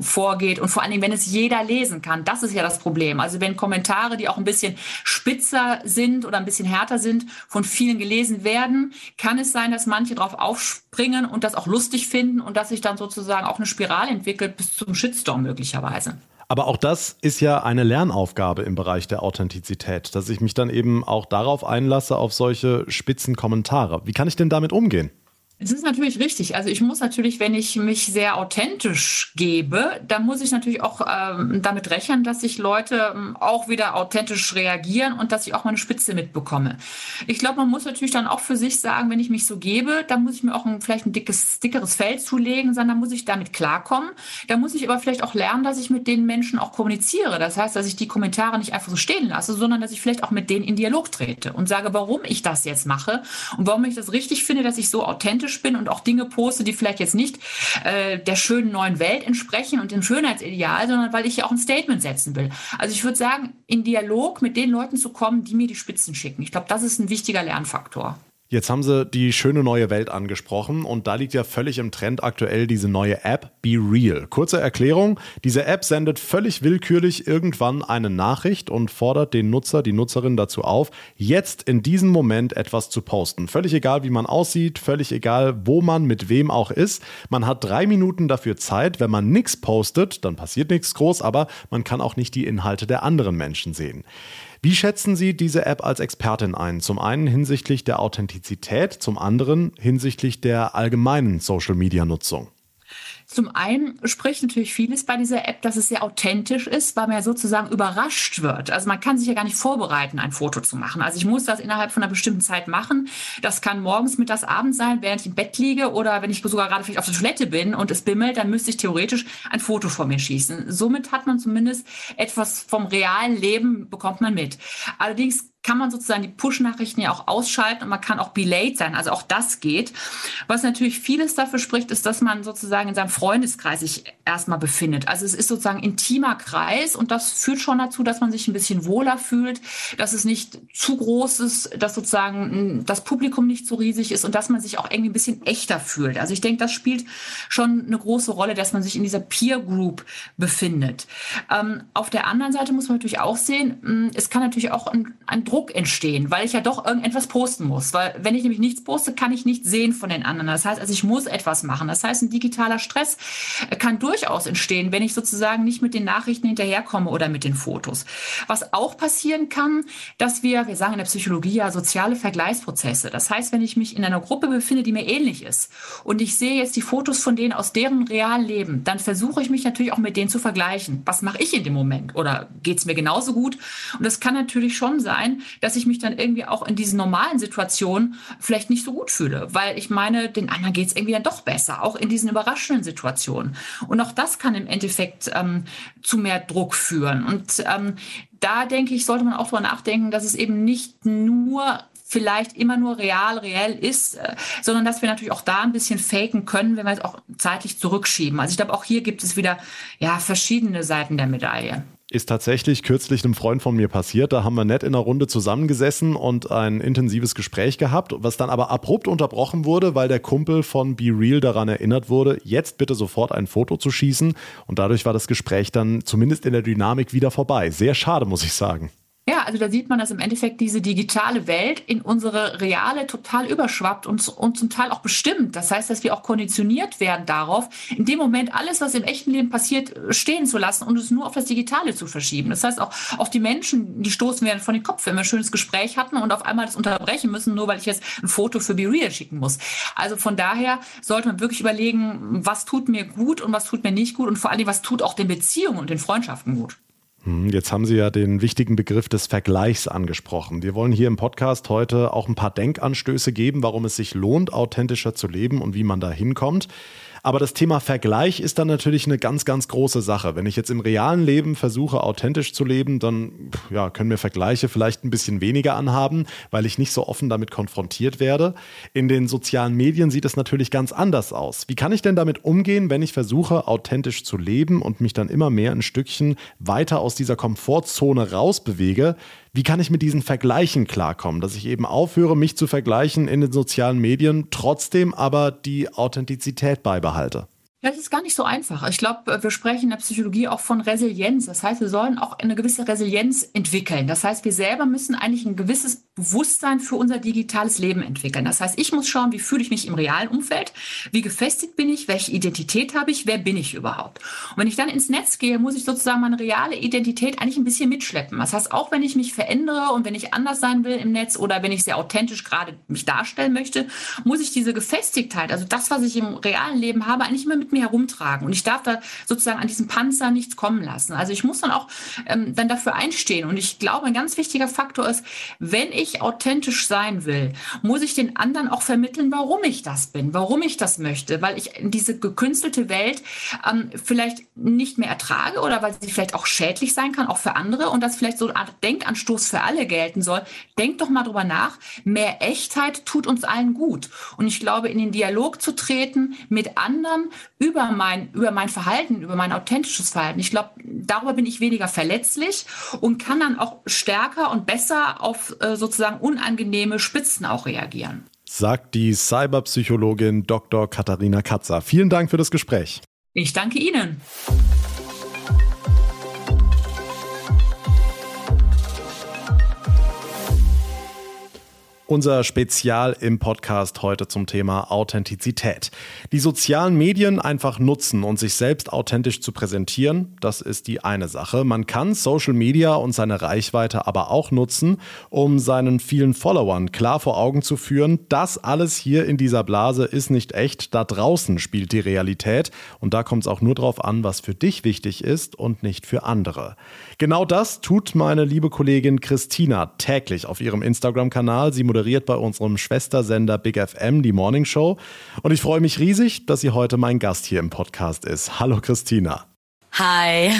vorgeht und vor allen Dingen, wenn es jeder lesen kann. Das ist ja das Problem. Also wenn Kommentare, die auch ein bisschen spitzer sind oder ein bisschen härter sind, von vielen gelesen werden, kann es sein, dass manche darauf aufspringen und das auch lustig lustig finden und dass sich dann sozusagen auch eine Spirale entwickelt bis zum Shitstorm möglicherweise. Aber auch das ist ja eine Lernaufgabe im Bereich der Authentizität, dass ich mich dann eben auch darauf einlasse, auf solche spitzen Kommentare. Wie kann ich denn damit umgehen? Es ist natürlich richtig. Also ich muss natürlich, wenn ich mich sehr authentisch gebe, dann muss ich natürlich auch ähm, damit rechnen, dass sich Leute ähm, auch wieder authentisch reagieren und dass ich auch mal eine Spitze mitbekomme. Ich glaube, man muss natürlich dann auch für sich sagen, wenn ich mich so gebe, dann muss ich mir auch ein, vielleicht ein dickes, dickeres Feld zulegen, sondern muss ich damit klarkommen. Da muss ich aber vielleicht auch lernen, dass ich mit den Menschen auch kommuniziere. Das heißt, dass ich die Kommentare nicht einfach so stehen lasse, sondern dass ich vielleicht auch mit denen in Dialog trete und sage, warum ich das jetzt mache und warum ich das richtig finde, dass ich so authentisch authentisch bin und auch Dinge poste, die vielleicht jetzt nicht äh, der schönen neuen Welt entsprechen und dem Schönheitsideal, sondern weil ich ja auch ein Statement setzen will. Also ich würde sagen, in Dialog mit den Leuten zu kommen, die mir die Spitzen schicken. Ich glaube, das ist ein wichtiger Lernfaktor. Jetzt haben Sie die schöne neue Welt angesprochen und da liegt ja völlig im Trend aktuell diese neue App Be Real. Kurze Erklärung, diese App sendet völlig willkürlich irgendwann eine Nachricht und fordert den Nutzer, die Nutzerin dazu auf, jetzt in diesem Moment etwas zu posten. Völlig egal, wie man aussieht, völlig egal, wo man mit wem auch ist. Man hat drei Minuten dafür Zeit. Wenn man nichts postet, dann passiert nichts groß, aber man kann auch nicht die Inhalte der anderen Menschen sehen. Wie schätzen Sie diese App als Expertin ein? Zum einen hinsichtlich der Authentizität, zum anderen hinsichtlich der allgemeinen Social-Media-Nutzung. Zum einen spricht natürlich vieles bei dieser App, dass es sehr authentisch ist, weil man ja sozusagen überrascht wird. Also man kann sich ja gar nicht vorbereiten, ein Foto zu machen. Also ich muss das innerhalb von einer bestimmten Zeit machen. Das kann morgens, mittags, abends sein, während ich im Bett liege oder wenn ich sogar gerade vielleicht auf der Toilette bin und es bimmelt, dann müsste ich theoretisch ein Foto vor mir schießen. Somit hat man zumindest etwas vom realen Leben bekommt man mit. Allerdings kann man sozusagen die Push-Nachrichten ja auch ausschalten und man kann auch belayed sein. Also auch das geht. Was natürlich vieles dafür spricht, ist, dass man sozusagen in seinem Freundeskreis sich erstmal befindet. Also es ist sozusagen intimer Kreis und das führt schon dazu, dass man sich ein bisschen wohler fühlt, dass es nicht zu groß ist, dass sozusagen das Publikum nicht so riesig ist und dass man sich auch irgendwie ein bisschen echter fühlt. Also ich denke, das spielt schon eine große Rolle, dass man sich in dieser Peer Group befindet. Ähm, auf der anderen Seite muss man natürlich auch sehen, hm, es kann natürlich auch ein, ein Druck entstehen, weil ich ja doch irgendetwas posten muss. Weil wenn ich nämlich nichts poste, kann ich nichts sehen von den anderen. Das heißt, also ich muss etwas machen. Das heißt, ein digitaler Stress kann durchaus entstehen, wenn ich sozusagen nicht mit den Nachrichten hinterherkomme oder mit den Fotos. Was auch passieren kann, dass wir, wir sagen in der Psychologie ja soziale Vergleichsprozesse. Das heißt, wenn ich mich in einer Gruppe befinde, die mir ähnlich ist und ich sehe jetzt die Fotos von denen aus deren realen Leben, dann versuche ich mich natürlich auch mit denen zu vergleichen. Was mache ich in dem Moment? Oder geht es mir genauso gut? Und es kann natürlich schon sein, dass ich mich dann irgendwie auch in diesen normalen Situationen vielleicht nicht so gut fühle, weil ich meine, den anderen geht es irgendwie dann doch besser, auch in diesen überraschenden Situationen. Und auch das kann im Endeffekt ähm, zu mehr Druck führen. Und ähm, da denke ich, sollte man auch darüber nachdenken, dass es eben nicht nur vielleicht immer nur real, reell ist, äh, sondern dass wir natürlich auch da ein bisschen faken können, wenn wir es auch zeitlich zurückschieben. Also ich glaube, auch hier gibt es wieder ja verschiedene Seiten der Medaille. Ist tatsächlich kürzlich einem Freund von mir passiert. Da haben wir nett in einer Runde zusammengesessen und ein intensives Gespräch gehabt, was dann aber abrupt unterbrochen wurde, weil der Kumpel von Be Real daran erinnert wurde, jetzt bitte sofort ein Foto zu schießen. Und dadurch war das Gespräch dann zumindest in der Dynamik wieder vorbei. Sehr schade, muss ich sagen. Ja, also da sieht man, dass im Endeffekt diese digitale Welt in unsere reale total überschwappt und, und zum Teil auch bestimmt. Das heißt, dass wir auch konditioniert werden darauf, in dem Moment alles, was im echten Leben passiert, stehen zu lassen und es nur auf das Digitale zu verschieben. Das heißt auch, auch die Menschen, die stoßen werden von den Kopf, wenn wir ein schönes Gespräch hatten und auf einmal das unterbrechen müssen, nur weil ich jetzt ein Foto für Be Real schicken muss. Also von daher sollte man wirklich überlegen, was tut mir gut und was tut mir nicht gut und vor allem, was tut auch den Beziehungen und den Freundschaften gut. Hm, jetzt haben Sie ja den wichtigen Begriff des Vergleichs angesprochen. Wir wollen hier im Podcast heute auch ein paar Denkanstöße geben, warum es sich lohnt, authentischer zu leben und wie man da hinkommt. Aber das Thema Vergleich ist dann natürlich eine ganz, ganz große Sache. Wenn ich jetzt im realen Leben versuche, authentisch zu leben, dann ja, können mir Vergleiche vielleicht ein bisschen weniger anhaben, weil ich nicht so offen damit konfrontiert werde. In den sozialen Medien sieht es natürlich ganz anders aus. Wie kann ich denn damit umgehen, wenn ich versuche, authentisch zu leben und mich dann immer mehr ein Stückchen weiter aus dieser Komfortzone rausbewege? Wie kann ich mit diesen Vergleichen klarkommen, dass ich eben aufhöre, mich zu vergleichen in den sozialen Medien, trotzdem aber die Authentizität beibehalte? Ja, das ist gar nicht so einfach. Ich glaube, wir sprechen in der Psychologie auch von Resilienz. Das heißt, wir sollen auch eine gewisse Resilienz entwickeln. Das heißt, wir selber müssen eigentlich ein gewisses Bewusstsein für unser digitales Leben entwickeln. Das heißt, ich muss schauen, wie fühle ich mich im realen Umfeld, wie gefestigt bin ich, welche Identität habe ich, wer bin ich überhaupt. Und wenn ich dann ins Netz gehe, muss ich sozusagen meine reale Identität eigentlich ein bisschen mitschleppen. Das heißt, auch wenn ich mich verändere und wenn ich anders sein will im Netz oder wenn ich sehr authentisch gerade mich darstellen möchte, muss ich diese Gefestigtheit, also das, was ich im realen Leben habe, eigentlich immer mit mir herumtragen. Und ich darf da sozusagen an diesem Panzer nichts kommen lassen. Also ich muss dann auch ähm, dann dafür einstehen. Und ich glaube, ein ganz wichtiger Faktor ist, wenn ich authentisch sein will, muss ich den anderen auch vermitteln, warum ich das bin, warum ich das möchte, weil ich diese gekünstelte Welt ähm, vielleicht nicht mehr ertrage oder weil sie vielleicht auch schädlich sein kann, auch für andere und das vielleicht so eine Art Denkanstoß für alle gelten soll. Denkt doch mal drüber nach. Mehr Echtheit tut uns allen gut. Und ich glaube, in den Dialog zu treten mit anderen über mein, über mein Verhalten, über mein authentisches Verhalten. Ich glaube, darüber bin ich weniger verletzlich und kann dann auch stärker und besser auf äh, sozusagen unangenehme Spitzen auch reagieren. Sagt die Cyberpsychologin Dr. Katharina Katzer. Vielen Dank für das Gespräch. Ich danke Ihnen. Unser Spezial im Podcast heute zum Thema Authentizität. Die sozialen Medien einfach nutzen und sich selbst authentisch zu präsentieren, das ist die eine Sache. Man kann Social Media und seine Reichweite aber auch nutzen, um seinen vielen Followern klar vor Augen zu führen, das alles hier in dieser Blase ist nicht echt, da draußen spielt die Realität und da kommt es auch nur darauf an, was für dich wichtig ist und nicht für andere. Genau das tut meine liebe Kollegin Christina täglich auf ihrem Instagram-Kanal. Sie moderiert bei unserem Schwestersender Big FM die Morning Show. Und ich freue mich riesig, dass sie heute mein Gast hier im Podcast ist. Hallo Christina. Hi.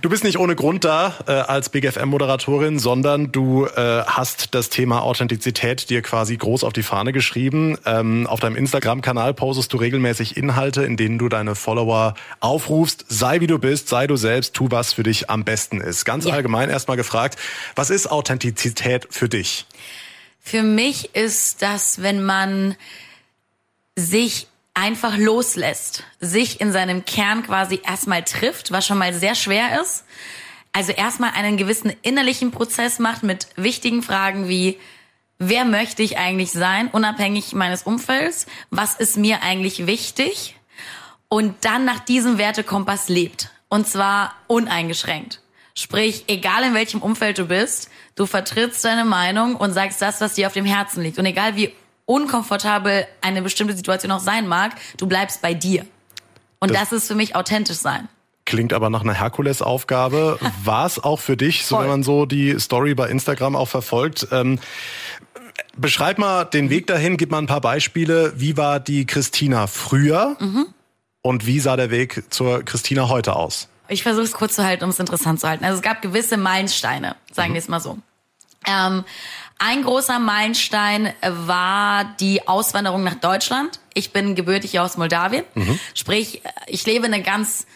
du bist nicht ohne Grund da äh, als Big FM-Moderatorin, sondern du äh, hast das Thema Authentizität dir quasi groß auf die Fahne geschrieben. Ähm, auf deinem Instagram-Kanal postest du regelmäßig Inhalte, in denen du deine Follower aufrufst, sei wie du bist, sei du selbst, tu was für dich am besten ist. Ganz ja. allgemein erstmal gefragt, was ist Authentizität für dich? Für mich ist das, wenn man sich einfach loslässt, sich in seinem Kern quasi erstmal trifft, was schon mal sehr schwer ist. Also erstmal einen gewissen innerlichen Prozess macht mit wichtigen Fragen wie, wer möchte ich eigentlich sein, unabhängig meines Umfelds? Was ist mir eigentlich wichtig? Und dann nach diesem Wertekompass lebt. Und zwar uneingeschränkt. Sprich, egal in welchem Umfeld du bist, du vertrittst deine Meinung und sagst das, was dir auf dem Herzen liegt. Und egal wie unkomfortabel eine bestimmte Situation auch sein mag, du bleibst bei dir. Und das, das ist für mich authentisch sein. Klingt aber nach einer Herkulesaufgabe. War es auch für dich, so wenn man so die Story bei Instagram auch verfolgt? Ähm, beschreib mal den Weg dahin, gib mal ein paar Beispiele. Wie war die Christina früher mhm. und wie sah der Weg zur Christina heute aus? Ich versuche es kurz zu halten, um es interessant zu halten. Also es gab gewisse Meilensteine, sagen mhm. wir es mal so. Ähm, ein großer Meilenstein war die Auswanderung nach Deutschland. Ich bin gebürtig aus Moldawien. Mhm. Sprich, ich lebe eine ganz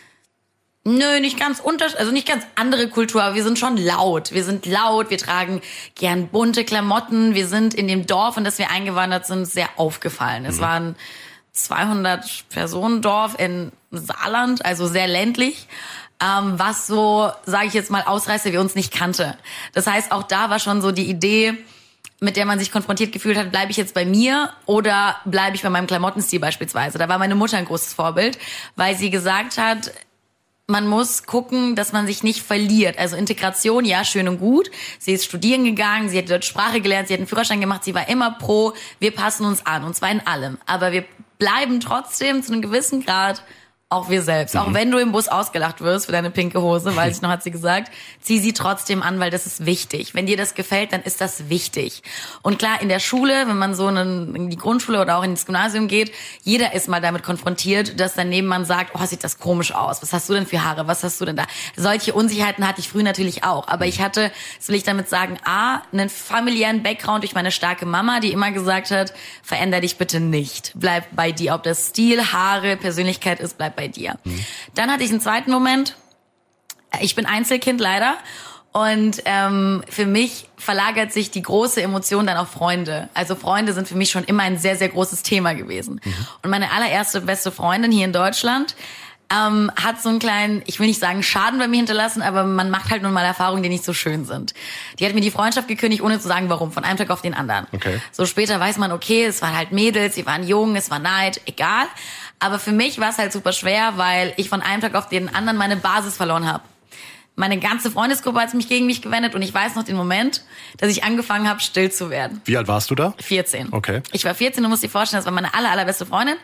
Nö, nicht ganz unter, also nicht ganz andere Kultur, aber wir sind schon laut. Wir sind laut, wir tragen gern bunte Klamotten. Wir sind in dem Dorf, in das wir eingewandert sind, sehr aufgefallen. Mhm. Es war ein 200 Personen Dorf in Saarland, also sehr ländlich ähm, was so, sage ich jetzt mal, Ausreißer wie uns nicht kannte. Das heißt, auch da war schon so die Idee, mit der man sich konfrontiert gefühlt hat, bleibe ich jetzt bei mir oder bleibe ich bei meinem Klamottenstil beispielsweise. Da war meine Mutter ein großes Vorbild, weil sie gesagt hat, man muss gucken, dass man sich nicht verliert. Also Integration, ja, schön und gut. Sie ist studieren gegangen, sie hat dort Sprache gelernt, sie hat einen Führerschein gemacht, sie war immer pro, wir passen uns an, und zwar in allem. Aber wir bleiben trotzdem zu einem gewissen Grad auch wir selbst. Mhm. Auch wenn du im Bus ausgelacht wirst für deine pinke Hose, weiß ich noch, hat sie gesagt, zieh sie trotzdem an, weil das ist wichtig. Wenn dir das gefällt, dann ist das wichtig. Und klar, in der Schule, wenn man so in die Grundschule oder auch ins Gymnasium geht, jeder ist mal damit konfrontiert, dass dein Nebenmann sagt, oh, sieht das komisch aus. Was hast du denn für Haare? Was hast du denn da? Solche Unsicherheiten hatte ich früher natürlich auch. Aber ich hatte, das will ich damit sagen, A, einen familiären Background durch meine starke Mama, die immer gesagt hat, veränder dich bitte nicht. Bleib bei dir. Ob das Stil, Haare, Persönlichkeit ist, bleib bei dir. Mhm. Dann hatte ich einen zweiten Moment. Ich bin Einzelkind leider. Und ähm, für mich verlagert sich die große Emotion dann auf Freunde. Also Freunde sind für mich schon immer ein sehr, sehr großes Thema gewesen. Mhm. Und meine allererste beste Freundin hier in Deutschland ähm, hat so einen kleinen, ich will nicht sagen Schaden bei mir hinterlassen, aber man macht halt nun mal Erfahrungen, die nicht so schön sind. Die hat mir die Freundschaft gekündigt, ohne zu sagen, warum, von einem Tag auf den anderen. Okay. So später weiß man, okay, es waren halt Mädels, sie waren jung, es war Neid, egal. Aber für mich war es halt super schwer, weil ich von einem Tag auf den anderen meine Basis verloren habe. Meine ganze Freundesgruppe hat mich gegen mich gewendet und ich weiß noch den Moment, dass ich angefangen habe, still zu werden. Wie alt warst du da? 14. Okay. Ich war 14 und musst dir vorstellen, das war meine aller, allerbeste Freundin.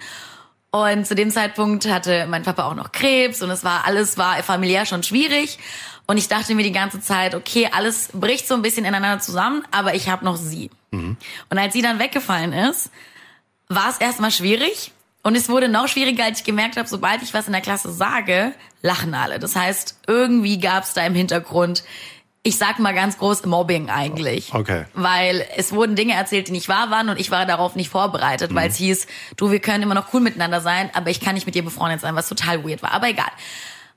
Und zu dem Zeitpunkt hatte mein Papa auch noch Krebs und es war alles war familiär schon schwierig. Und ich dachte mir die ganze Zeit, okay, alles bricht so ein bisschen ineinander zusammen, aber ich habe noch sie. Mhm. Und als sie dann weggefallen ist, war es erstmal schwierig. Und es wurde noch schwieriger, als ich gemerkt habe, sobald ich was in der Klasse sage, lachen alle. Das heißt, irgendwie gab es da im Hintergrund ich sag mal ganz groß Mobbing eigentlich. Okay. Weil es wurden Dinge erzählt, die nicht wahr waren und ich war darauf nicht vorbereitet, mhm. weil es hieß, du, wir können immer noch cool miteinander sein, aber ich kann nicht mit dir befreundet sein, was total weird war. Aber egal.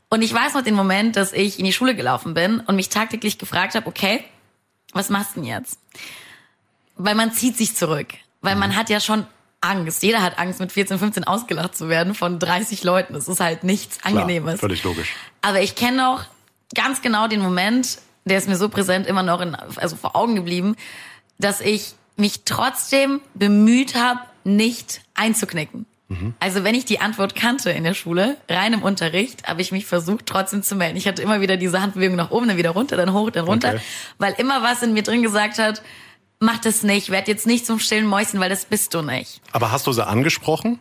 Und ich weiß noch den Moment, dass ich in die Schule gelaufen bin und mich tagtäglich gefragt habe, okay, was machst du denn jetzt? Weil man zieht sich zurück. Weil mhm. man hat ja schon Angst. Jeder hat Angst, mit 14, 15 ausgelacht zu werden von 30 Leuten. Das ist halt nichts Klar, Angenehmes. Völlig logisch. Aber ich kenne noch ganz genau den Moment, der ist mir so präsent immer noch in, also vor Augen geblieben, dass ich mich trotzdem bemüht habe, nicht einzuknicken. Mhm. Also wenn ich die Antwort kannte in der Schule, rein im Unterricht, habe ich mich versucht trotzdem zu melden. Ich hatte immer wieder diese Handbewegung nach oben, dann wieder runter, dann hoch, dann runter, okay. weil immer was in mir drin gesagt hat, mach das nicht, werd jetzt nicht zum stillen Mäuschen, weil das bist du nicht. Aber hast du sie angesprochen?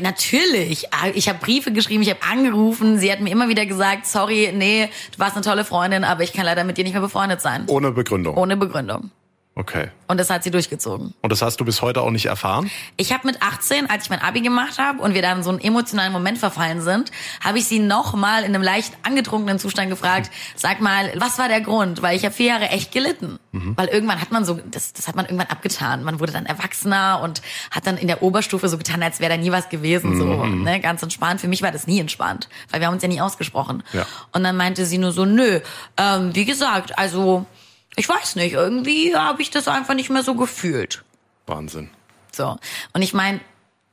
Natürlich. Ah, ich habe Briefe geschrieben, ich habe angerufen. Sie hat mir immer wieder gesagt, sorry, nee, du warst eine tolle Freundin, aber ich kann leider mit dir nicht mehr befreundet sein. Ohne Begründung. Ohne Begründung. Okay. Und das hat sie durchgezogen. Und das hast du bis heute auch nicht erfahren? Ich habe mit 18, als ich mein Abi gemacht habe und wir dann so einen emotionalen Moment verfallen sind, habe ich sie nochmal in einem leicht angetrunkenen Zustand gefragt, sag mal, was war der Grund? Weil ich habe vier Jahre echt gelitten. Mhm. Weil irgendwann hat man so, das, das hat man irgendwann abgetan. Man wurde dann erwachsener und hat dann in der Oberstufe so getan, als wäre da nie was gewesen. Mhm. So, ne? Ganz entspannt. Für mich war das nie entspannt, weil wir haben uns ja nie ausgesprochen. Ja. Und dann meinte sie nur so, nö, ähm, wie gesagt, also ich weiß nicht, irgendwie habe ich das einfach nicht mehr so gefühlt. Wahnsinn. So. Und ich meine,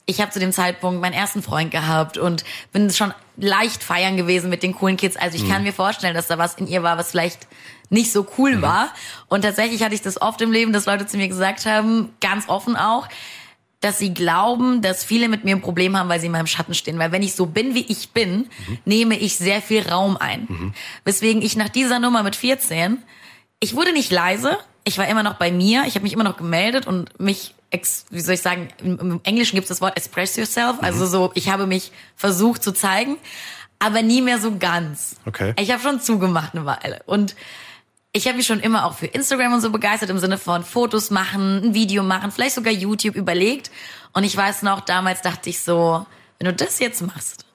ich habe zu dem Zeitpunkt meinen ersten Freund gehabt und bin schon leicht feiern gewesen mit den coolen Kids. Also ich mhm. kann mir vorstellen, dass da was in ihr war, was vielleicht nicht so cool mhm. war. Und tatsächlich hatte ich das oft im Leben, dass Leute zu mir gesagt haben, ganz offen auch, dass sie glauben, dass viele mit mir ein Problem haben, weil sie in meinem Schatten stehen. Weil wenn ich so bin, wie ich bin, mhm. nehme ich sehr viel Raum ein. Mhm. Weswegen ich nach dieser Nummer mit 14 ich wurde nicht leise. Ich war immer noch bei mir. Ich habe mich immer noch gemeldet und mich, ex, wie soll ich sagen, im, Englischen gibt es das Wort express yourself. Also mhm. so, ich habe mich versucht zu zeigen, aber nie mehr so ganz. Okay. Ich habe schon zugemacht eine Weile. Und ich habe mich schon immer auch für Instagram und so begeistert im Sinne von Fotos machen, ein Video machen, vielleicht sogar YouTube überlegt. Und ich weiß noch, damals dachte ich so, wenn du das jetzt machst,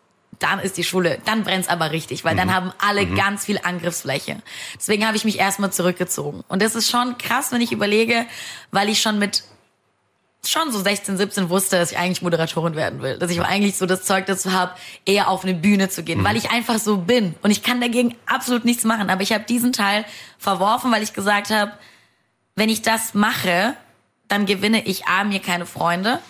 dann ist die Schule, dann brennt's aber richtig, weil mhm. dann haben alle mhm. ganz viel Angriffsfläche. Deswegen habe ich mich erstmal zurückgezogen. Und das ist schon krass, wenn ich überlege, weil ich schon mit schon so 16, 17 wusste, dass ich eigentlich Moderatorin werden will. Dass ich eigentlich so das Zeug dazu habe, eher auf eine Bühne zu gehen, mhm. weil ich einfach so bin. Und ich kann dagegen absolut nichts machen. Aber ich habe diesen Teil verworfen, weil ich gesagt habe, wenn ich das mache, dann gewinne ich A, mir keine Freunde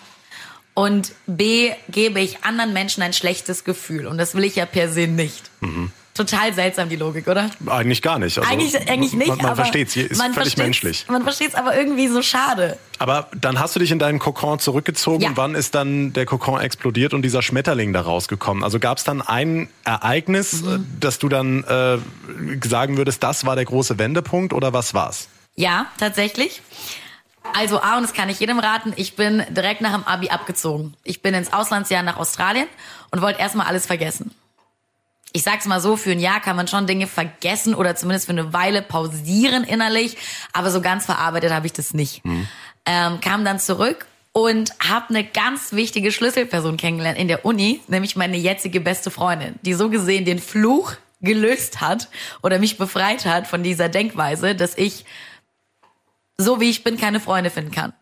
und B, gebe ich anderen Menschen ein schlechtes Gefühl. Und das will ich ja per se nicht. Mhm. Total seltsam, die Logik, oder? Eigentlich gar nicht. Also eigentlich, eigentlich nicht. Man, man versteht es, ist man völlig menschlich. Man versteht es aber irgendwie so schade. Aber dann hast du dich in deinen Kokon zurückgezogen. Ja. Wann ist dann der Kokon explodiert und dieser Schmetterling da rausgekommen? Also gab es dann ein Ereignis, mhm. dass du dann äh, sagen würdest, das war der große Wendepunkt oder was war's? Ja, tatsächlich. Also A, und das kann ich jedem raten, ich bin direkt nach dem Abi abgezogen. Ich bin ins Auslandsjahr nach Australien und wollte erstmal alles vergessen. Ich sag's mal so, für ein Jahr kann man schon Dinge vergessen oder zumindest für eine Weile pausieren innerlich, aber so ganz verarbeitet habe ich das nicht. Mhm. Ähm, kam dann zurück und habe eine ganz wichtige Schlüsselperson kennengelernt in der Uni, nämlich meine jetzige beste Freundin, die so gesehen den Fluch gelöst hat oder mich befreit hat von dieser Denkweise, dass ich so wie ich bin, keine Freunde finden kann.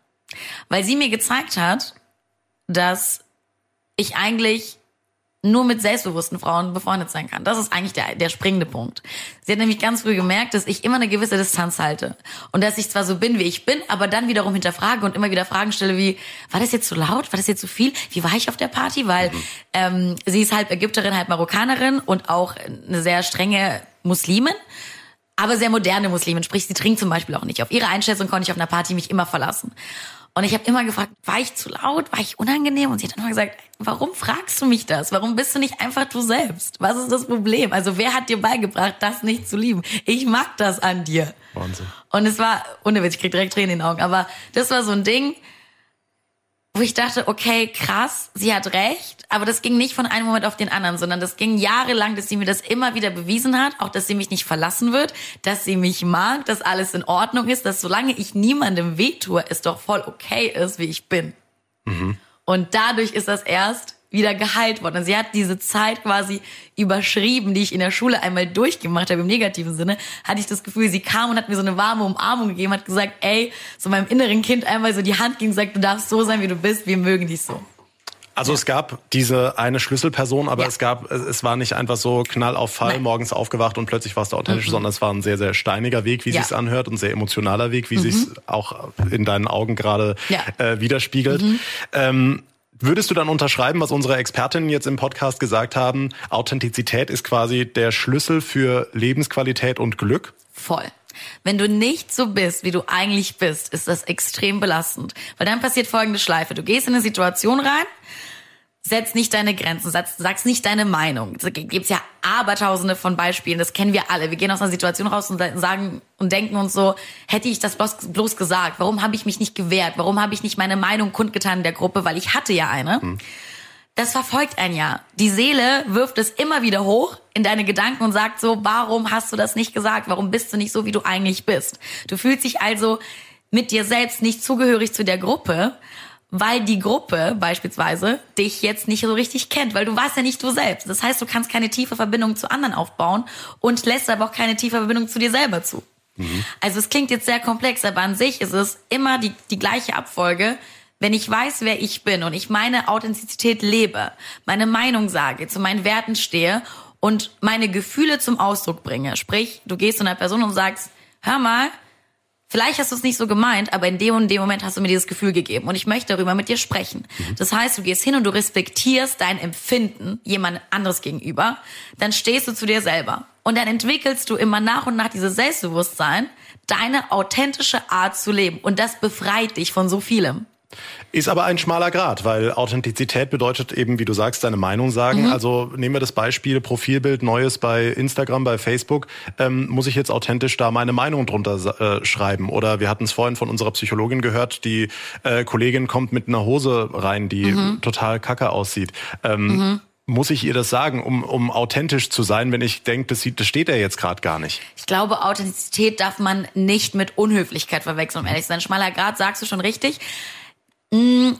Weil sie mir gezeigt hat, dass ich eigentlich nur mit selbstbewussten Frauen befreundet sein kann. Das ist eigentlich der, der springende Punkt. Sie hat nämlich ganz früh gemerkt, dass ich immer eine gewisse Distanz halte. Und dass ich zwar so bin, wie ich bin, aber dann wiederum hinterfrage und immer wieder Fragen stelle wie, war das jetzt zu laut? War das jetzt zu viel? Wie war ich auf der Party? Weil mhm. ähm, sie ist halb Ägypterin, halb Marokkanerin und auch eine sehr strenge Muslimin aber sehr moderne Muslimin, sprich, sie trinkt zum Beispiel auch nicht. Auf ihre Einschätzung konnte ich auf einer Party mich immer verlassen. Und ich habe immer gefragt, war ich zu laut, war ich unangenehm? Und sie hat dann immer gesagt, warum fragst du mich das? Warum bist du nicht einfach du selbst? Was ist das Problem? Also wer hat dir beigebracht, das nicht zu lieben? Ich mag das an dir. Wahnsinn. Und es war, ohne Witz, ich krieg direkt Tränen in den Augen, aber das war so ein Ding, wo ich dachte, okay, krass, sie hat recht, aber das ging nicht von einem Moment auf den anderen, sondern das ging jahrelang, dass sie mir das immer wieder bewiesen hat, auch dass sie mich nicht verlassen wird, dass sie mich mag, dass alles in Ordnung ist, dass solange ich niemandem wehtue, es doch voll okay ist, wie ich bin. Mhm. Und dadurch ist das erst wieder geheilt worden. Und sie hat diese Zeit quasi überschrieben, die ich in der Schule einmal durchgemacht habe, im negativen Sinne, hatte ich das Gefühl, sie kam und hat mir so eine warme Umarmung gegeben, hat gesagt, ey, so meinem inneren Kind einmal so die Hand ging und sagt, du darfst so sein, wie du bist, wir mögen dich so. Also es gab diese eine Schlüsselperson, aber ja. es gab, es war nicht einfach so Knall auf Fall, Nein. morgens aufgewacht und plötzlich warst du authentisch, mhm. sondern es war ein sehr, sehr steiniger Weg, wie ja. sich's anhört, und sehr emotionaler Weg, wie mhm. sich's auch in deinen Augen gerade ja. äh, widerspiegelt. Mhm. Ähm, Würdest du dann unterschreiben, was unsere Expertinnen jetzt im Podcast gesagt haben? Authentizität ist quasi der Schlüssel für Lebensqualität und Glück? Voll. Wenn du nicht so bist, wie du eigentlich bist, ist das extrem belastend. Weil dann passiert folgende Schleife. Du gehst in eine Situation rein, setz nicht deine Grenzen, sagst, sagst nicht deine Meinung. Es gibt ja abertausende von Beispielen, das kennen wir alle. Wir gehen aus einer Situation raus und sagen und denken uns so, hätte ich das bloß, bloß gesagt, warum habe ich mich nicht gewehrt, warum habe ich nicht meine Meinung kundgetan in der Gruppe, weil ich hatte ja eine. Hm. Das verfolgt ein ja. Die Seele wirft es immer wieder hoch in deine Gedanken und sagt so, warum hast du das nicht gesagt? Warum bist du nicht so, wie du eigentlich bist? Du fühlst dich also mit dir selbst nicht zugehörig zu der Gruppe, weil die Gruppe beispielsweise dich jetzt nicht so richtig kennt, weil du warst ja nicht du selbst. Das heißt, du kannst keine tiefe Verbindung zu anderen aufbauen und lässt aber auch keine tiefe Verbindung zu dir selber zu. Mhm. Also es klingt jetzt sehr komplex, aber an sich ist es immer die, die gleiche Abfolge. Wenn ich weiß, wer ich bin und ich meine Authentizität lebe, meine Meinung sage, zu meinen Werten stehe und meine Gefühle zum Ausdruck bringe, sprich, du gehst zu einer Person und sagst, hör mal, Vielleicht hast du es nicht so gemeint, aber in dem und dem Moment hast du mir dieses Gefühl gegeben und ich möchte darüber mit dir sprechen. Mhm. Das heißt, du gehst hin und du respektierst dein Empfinden jemand anderes gegenüber, dann stehst du zu dir selber und dann entwickelst du immer nach und nach dieses Selbstbewusstsein, deine authentische Art zu leben und das befreit dich von so vielem. Ist aber ein schmaler Grad, weil Authentizität bedeutet eben, wie du sagst, deine Meinung sagen. Mhm. Also nehmen wir das Beispiel Profilbild Neues bei Instagram, bei Facebook. Ähm, muss ich jetzt authentisch da meine Meinung drunter äh, schreiben? Oder wir hatten es vorhin von unserer Psychologin gehört, die äh, Kollegin kommt mit einer Hose rein, die mhm. total kacke aussieht. Ähm, mhm. Muss ich ihr das sagen, um, um authentisch zu sein, wenn ich denke, das, das steht ja jetzt gerade gar nicht? Ich glaube, Authentizität darf man nicht mit Unhöflichkeit verwechseln, um ehrlich zu sein. Schmaler Grad, sagst du schon richtig. Mm,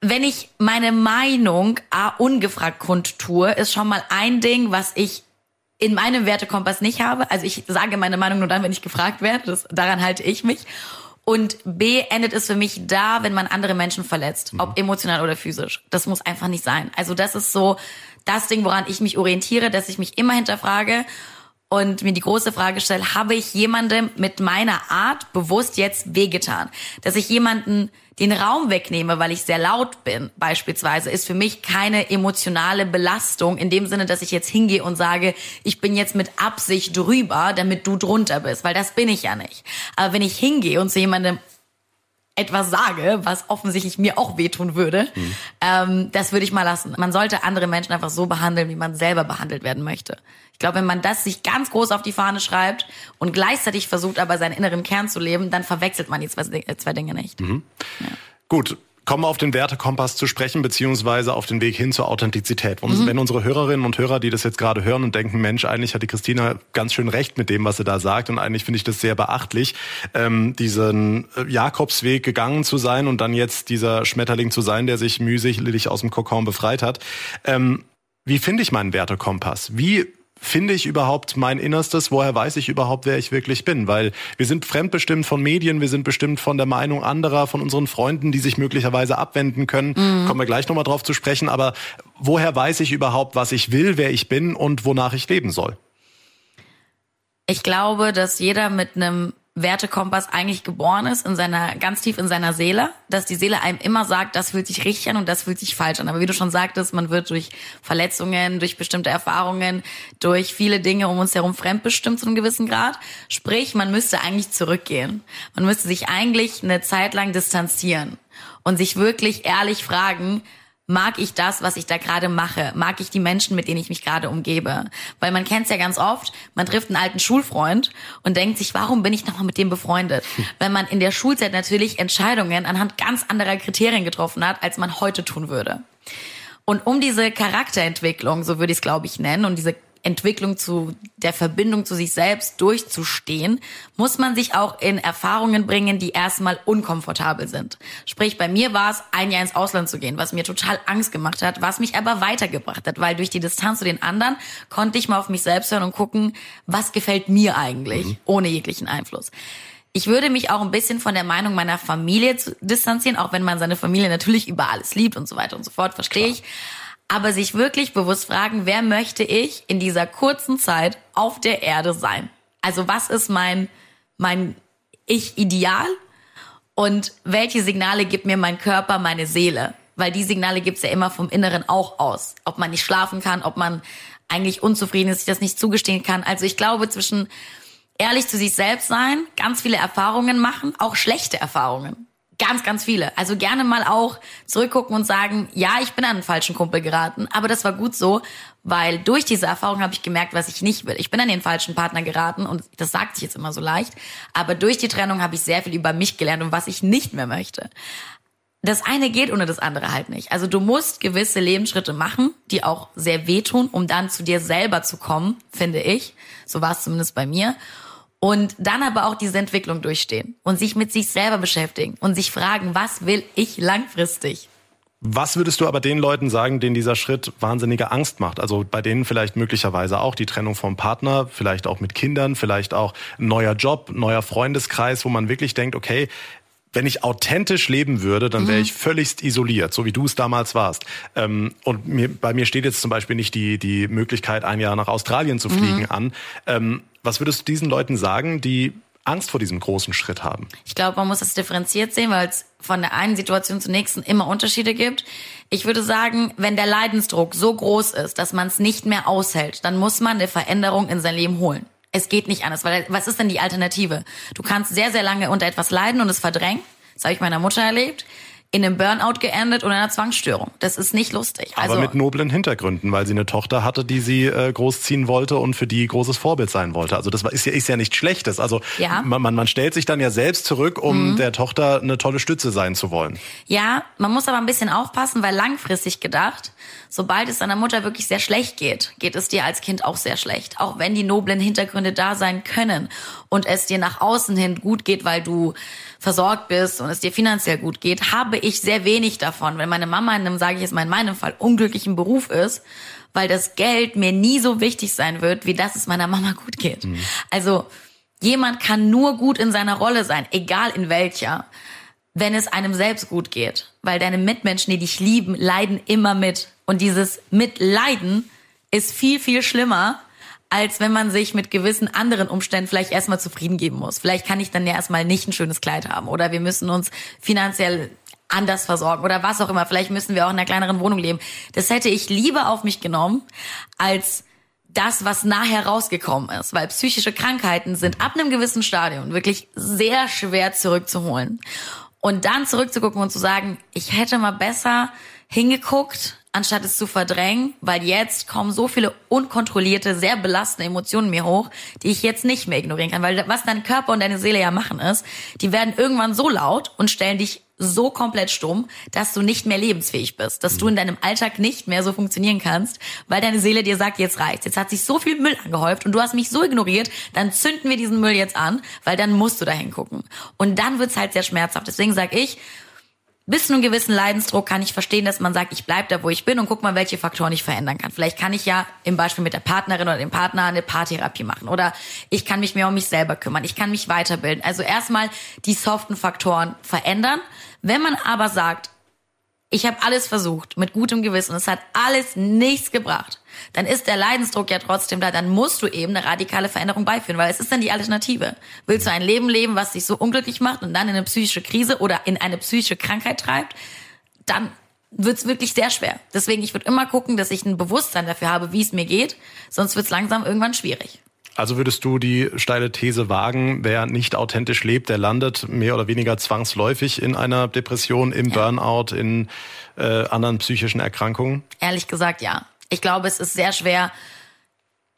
wenn ich meine Meinung A, ungefragt kundtue, ist schon mal ein Ding, was ich in meinem Wertekompass nicht habe. Also ich sage meine Meinung nur dann, wenn ich gefragt werde. Das, daran halte ich mich. Und B endet es für mich da, wenn man andere Menschen verletzt, mhm. ob emotional oder physisch. Das muss einfach nicht sein. Also das ist so das Ding, woran ich mich orientiere, dass ich mich immer hinterfrage und mir die große Frage stelle, habe ich jemandem mit meiner Art bewusst jetzt wehgetan? Dass ich jemanden den Raum wegnehme, weil ich sehr laut bin, beispielsweise, ist für mich keine emotionale Belastung in dem Sinne, dass ich jetzt hingehe und sage, ich bin jetzt mit Absicht drüber, damit du drunter bist, weil das bin ich ja nicht. Aber wenn ich hingehe und zu jemandem etwas sage, was offensichtlich mir auch wehtun würde, mhm. ähm, das würde ich mal lassen. Man sollte andere Menschen einfach so behandeln, wie man selber behandelt werden möchte. Ich glaube, wenn man das sich ganz groß auf die Fahne schreibt und gleichzeitig versucht, aber seinen inneren Kern zu leben, dann verwechselt man die zwei, zwei Dinge nicht. Mhm. Ja. Gut, kommen wir auf den Wertekompass zu sprechen, beziehungsweise auf den Weg hin zur Authentizität. Und mhm. wenn unsere Hörerinnen und Hörer, die das jetzt gerade hören und denken, Mensch, eigentlich hat die Christina ganz schön recht mit dem, was sie da sagt und eigentlich finde ich das sehr beachtlich, ähm, diesen äh, Jakobsweg gegangen zu sein und dann jetzt dieser Schmetterling zu sein, der sich mühselig aus dem Kokon befreit hat. Ähm, wie finde ich meinen Wertekompass? Wie finde ich überhaupt mein Innerstes? Woher weiß ich überhaupt, wer ich wirklich bin? Weil wir sind fremdbestimmt von Medien, wir sind bestimmt von der Meinung anderer, von unseren Freunden, die sich möglicherweise abwenden können. Mhm. Kommen wir gleich nochmal drauf zu sprechen. Aber woher weiß ich überhaupt, was ich will, wer ich bin und wonach ich leben soll? Ich glaube, dass jeder mit einem Wertekompass eigentlich geboren ist, in seiner, ganz tief in seiner Seele, dass die Seele einem immer sagt, das fühlt sich richtig an und das fühlt sich falsch an. Aber wie du schon sagtest, man wird durch Verletzungen, durch bestimmte Erfahrungen, durch viele Dinge um uns herum fremdbestimmt zu einem gewissen Grad. Sprich, man müsste eigentlich zurückgehen. Man müsste sich eigentlich eine Zeit lang distanzieren und sich wirklich ehrlich fragen, mag ich das, was ich da gerade mache? Mag ich die Menschen, mit denen ich mich gerade umgebe? Weil man kennt es ja ganz oft, man trifft einen alten Schulfreund und denkt sich, warum bin ich nochmal mit dem befreundet? Weil man in der Schulzeit natürlich Entscheidungen anhand ganz anderer Kriterien getroffen hat, als man heute tun würde. Und um diese Charakterentwicklung, so würde ich es glaube ich nennen, und diese Entwicklung zu der Verbindung zu sich selbst durchzustehen, muss man sich auch in Erfahrungen bringen, die erstmal unkomfortabel sind. Sprich, bei mir war es, ein Jahr ins Ausland zu gehen, was mir total Angst gemacht hat, was mich aber weitergebracht hat, weil durch die Distanz zu den anderen konnte ich mal auf mich selbst hören und gucken, was gefällt mir eigentlich, mhm. ohne jeglichen Einfluss. Ich würde mich auch ein bisschen von der Meinung meiner Familie distanzieren, auch wenn man seine Familie natürlich über alles liebt und so weiter und so fort, verstehe ich aber sich wirklich bewusst fragen, wer möchte ich in dieser kurzen Zeit auf der Erde sein? Also was ist mein, mein Ich-Ideal und welche Signale gibt mir mein Körper, meine Seele? Weil die Signale gibt's ja immer vom Inneren auch aus. Ob man nicht schlafen kann, ob man eigentlich unzufrieden ist, sich das nicht zugestehen kann. Also ich glaube, zwischen ehrlich zu sich selbst sein, ganz viele Erfahrungen machen, auch schlechte Erfahrungen. Ganz, ganz viele. Also gerne mal auch zurückgucken und sagen, ja, ich bin an einen falschen Kumpel geraten, aber das war gut so, weil durch diese Erfahrung habe ich gemerkt, was ich nicht will. Ich bin an den falschen Partner geraten und das sagt sich jetzt immer so leicht, aber durch die Trennung habe ich sehr viel über mich gelernt und was ich nicht mehr möchte. Das eine geht ohne das andere halt nicht. Also du musst gewisse Lebensschritte machen, die auch sehr wehtun, um dann zu dir selber zu kommen, finde ich. So war es zumindest bei mir. Und dann aber auch diese Entwicklung durchstehen und sich mit sich selber beschäftigen und sich fragen, was will ich langfristig? Was würdest du aber den Leuten sagen, denen dieser Schritt wahnsinnige Angst macht? Also bei denen vielleicht möglicherweise auch die Trennung vom Partner, vielleicht auch mit Kindern, vielleicht auch ein neuer Job, neuer Freundeskreis, wo man wirklich denkt, okay, wenn ich authentisch leben würde, dann wäre mhm. ich völligst isoliert, so wie du es damals warst. Ähm, und mir, bei mir steht jetzt zum Beispiel nicht die, die Möglichkeit, ein Jahr nach Australien zu fliegen mhm. an. Ähm, was würdest du diesen Leuten sagen, die Angst vor diesem großen Schritt haben? Ich glaube, man muss das differenziert sehen, weil es von der einen Situation zur nächsten immer Unterschiede gibt. Ich würde sagen, wenn der Leidensdruck so groß ist, dass man es nicht mehr aushält, dann muss man eine Veränderung in sein Leben holen. Es geht nicht anders, weil was ist denn die Alternative? Du kannst sehr, sehr lange unter etwas leiden und es verdrängen. Das habe ich meiner Mutter erlebt in einem Burnout geendet oder einer Zwangsstörung. Das ist nicht lustig. Also, Aber mit noblen Hintergründen, weil sie eine Tochter hatte, die sie äh, großziehen wollte und für die großes Vorbild sein wollte. Also das ist ja, ist ja nichts Schlechtes. Also ja. man, man, man stellt sich dann ja selbst zurück, um mhm. der Tochter eine tolle Stütze sein zu wollen. Ja, man muss aber ein bisschen aufpassen, weil langfristig gedacht, sobald es deiner Mutter wirklich sehr schlecht geht, geht es dir als Kind auch sehr schlecht. Auch wenn die noblen Hintergründe da sein können und es dir nach außen hin gut geht, weil du versorgt bist und es dir finanziell gut geht, habe ich sehr wenig davon, wenn meine Mama in einem, sage ich jetzt mal in meinem Fall, unglücklichen Beruf ist, weil das Geld mir nie so wichtig sein wird, wie dass es meiner Mama gut geht. Mhm. Also jemand kann nur gut in seiner Rolle sein, egal in welcher, wenn es einem selbst gut geht. Weil deine Mitmenschen, die dich lieben, leiden immer mit. Und dieses Mitleiden ist viel, viel schlimmer, als wenn man sich mit gewissen anderen Umständen vielleicht erstmal zufrieden geben muss. Vielleicht kann ich dann ja erstmal nicht ein schönes Kleid haben oder wir müssen uns finanziell anders versorgen oder was auch immer. Vielleicht müssen wir auch in einer kleineren Wohnung leben. Das hätte ich lieber auf mich genommen, als das, was nachher rausgekommen ist. Weil psychische Krankheiten sind ab einem gewissen Stadium wirklich sehr schwer zurückzuholen. Und dann zurückzugucken und zu sagen, ich hätte mal besser hingeguckt, anstatt es zu verdrängen, weil jetzt kommen so viele unkontrollierte, sehr belastende Emotionen mir hoch, die ich jetzt nicht mehr ignorieren kann. Weil was dein Körper und deine Seele ja machen ist, die werden irgendwann so laut und stellen dich so komplett stumm, dass du nicht mehr lebensfähig bist, dass du in deinem Alltag nicht mehr so funktionieren kannst, weil deine Seele dir sagt, jetzt reicht's. Jetzt hat sich so viel Müll angehäuft und du hast mich so ignoriert, dann zünden wir diesen Müll jetzt an, weil dann musst du da hingucken. Und dann wird's halt sehr schmerzhaft. Deswegen sag ich, bis zu einem gewissen Leidensdruck kann ich verstehen, dass man sagt, ich bleib da, wo ich bin und guck mal, welche Faktoren ich verändern kann. Vielleicht kann ich ja im Beispiel mit der Partnerin oder dem Partner eine Paartherapie machen oder ich kann mich mehr um mich selber kümmern, ich kann mich weiterbilden. Also erstmal die soften Faktoren verändern. Wenn man aber sagt, ich habe alles versucht mit gutem Gewissen, es hat alles nichts gebracht, dann ist der Leidensdruck ja trotzdem da, dann musst du eben eine radikale Veränderung beiführen, weil es ist dann die Alternative. Willst du ein Leben leben, was dich so unglücklich macht und dann in eine psychische Krise oder in eine psychische Krankheit treibt, dann wird's wirklich sehr schwer. Deswegen, ich würde immer gucken, dass ich ein Bewusstsein dafür habe, wie es mir geht, sonst wird's langsam irgendwann schwierig. Also würdest du die steile These wagen, wer nicht authentisch lebt, der landet mehr oder weniger zwangsläufig in einer Depression, im ja. Burnout, in äh, anderen psychischen Erkrankungen? Ehrlich gesagt, ja. Ich glaube, es ist sehr schwer,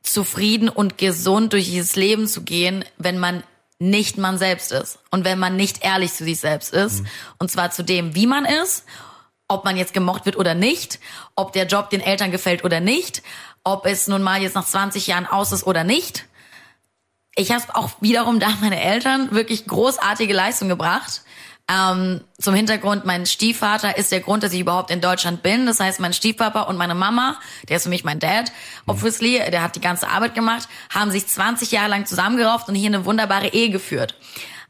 zufrieden und gesund durch dieses Leben zu gehen, wenn man nicht man selbst ist und wenn man nicht ehrlich zu sich selbst ist. Mhm. Und zwar zu dem, wie man ist, ob man jetzt gemocht wird oder nicht, ob der Job den Eltern gefällt oder nicht, ob es nun mal jetzt nach 20 Jahren aus ist oder nicht. Ich habe auch wiederum da meine Eltern wirklich großartige Leistung gebracht. Ähm, zum Hintergrund, mein Stiefvater ist der Grund, dass ich überhaupt in Deutschland bin. Das heißt, mein Stiefpapa und meine Mama, der ist für mich mein Dad, obviously, der hat die ganze Arbeit gemacht, haben sich 20 Jahre lang zusammengerauft und hier eine wunderbare Ehe geführt.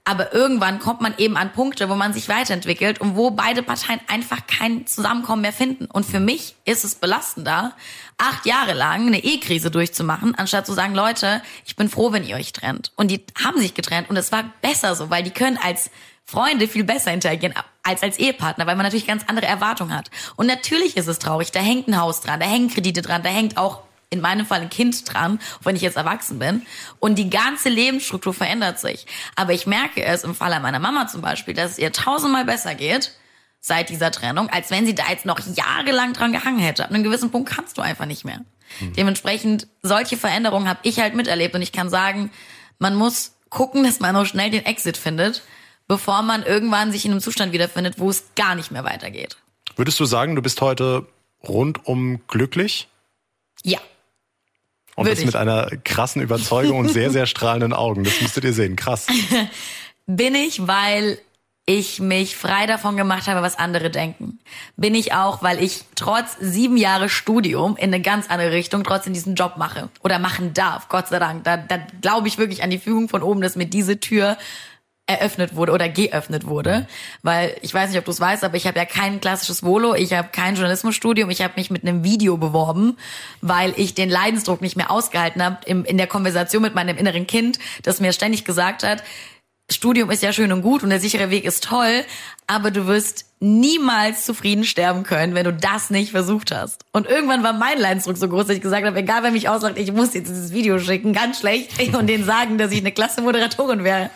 Aber irgendwann kommt man eben an Punkte, wo man sich weiterentwickelt und wo beide Parteien einfach kein Zusammenkommen mehr finden. Und für mich ist es belastender, acht Jahre lang eine Ehekrise durchzumachen, anstatt zu sagen, Leute, ich bin froh, wenn ihr euch trennt. Und die haben sich getrennt und es war besser so, weil die können als Freunde viel besser interagieren als als Ehepartner, weil man natürlich ganz andere Erwartungen hat. Und natürlich ist es traurig, da hängt ein Haus dran, da hängen Kredite dran, da hängt auch in meinem Fall ein Kind dran, wenn ich jetzt erwachsen bin. Und die ganze Lebensstruktur verändert sich. Aber ich merke es im Falle meiner Mama zum Beispiel, dass es ihr tausendmal besser geht seit dieser Trennung, als wenn sie da jetzt noch jahrelang dran gehangen hätte. Ab einem gewissen Punkt kannst du einfach nicht mehr. Mhm. Dementsprechend, solche Veränderungen habe ich halt miterlebt und ich kann sagen, man muss gucken, dass man auch schnell den Exit findet, bevor man irgendwann sich in einem Zustand wiederfindet, wo es gar nicht mehr weitergeht. Würdest du sagen, du bist heute rundum glücklich? Ja. Und Würde das ich. mit einer krassen Überzeugung und sehr, sehr strahlenden Augen. Das müsstet ihr sehen. Krass. Bin ich, weil ich mich frei davon gemacht habe, was andere denken. Bin ich auch, weil ich trotz sieben Jahre Studium in eine ganz andere Richtung trotzdem diesen Job mache oder machen darf. Gott sei Dank. Da, da glaube ich wirklich an die Fügung von oben, dass mir diese Tür eröffnet wurde oder geöffnet wurde, weil ich weiß nicht, ob du es weißt, aber ich habe ja kein klassisches Volo, ich habe kein Journalismusstudium, ich habe mich mit einem Video beworben, weil ich den Leidensdruck nicht mehr ausgehalten habe in der Konversation mit meinem inneren Kind, das mir ständig gesagt hat, Studium ist ja schön und gut und der sichere Weg ist toll, aber du wirst niemals zufrieden sterben können, wenn du das nicht versucht hast. Und irgendwann war mein Leidensdruck so groß, dass ich gesagt habe, egal wer mich auslacht, ich muss jetzt dieses Video schicken, ganz schlecht, und denen sagen, dass ich eine klasse Moderatorin wäre.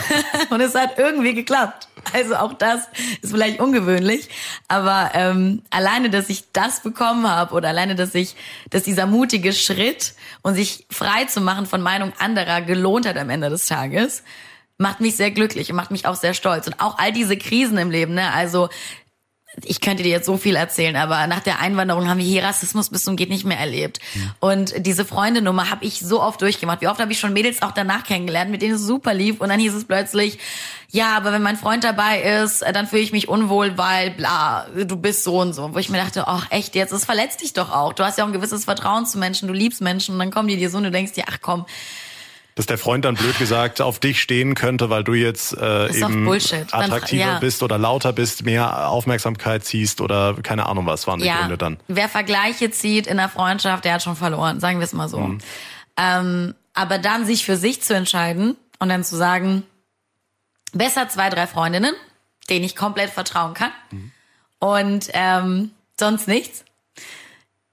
und es hat irgendwie geklappt. Also auch das ist vielleicht ungewöhnlich, aber ähm, alleine, dass ich das bekommen habe oder alleine, dass ich, dass dieser mutige Schritt und sich frei zu machen von Meinung anderer gelohnt hat am Ende des Tages, macht mich sehr glücklich und macht mich auch sehr stolz. Und auch all diese Krisen im Leben, ne, also ich könnte dir jetzt so viel erzählen, aber nach der Einwanderung haben wir hier Rassismus bis zum geht nicht mehr erlebt. Und diese Freundenummer habe ich so oft durchgemacht. Wie oft habe ich schon Mädels auch danach kennengelernt, mit denen es super lief und dann hieß es plötzlich, ja, aber wenn mein Freund dabei ist, dann fühle ich mich unwohl, weil bla, du bist so und so. Wo ich mir dachte, ach echt jetzt, das verletzt dich doch auch. Du hast ja auch ein gewisses Vertrauen zu Menschen, du liebst Menschen und dann kommen die dir so und du denkst dir, ach komm, Dass der Freund dann blöd gesagt auf dich stehen könnte, weil du jetzt äh, eben Bullshit. Dann- attraktiver ja. bist oder lauter bist, mehr Aufmerksamkeit ziehst oder keine Ahnung was waren die ja, Gründe dann. wer Vergleiche zieht in der Freundschaft, der hat schon verloren, sagen wir es mal so. Mhm. Ähm, aber dann sich für sich zu entscheiden und dann zu sagen, besser zwei, drei Freundinnen, denen ich komplett vertrauen kann Mhm. und ähm, sonst nichts,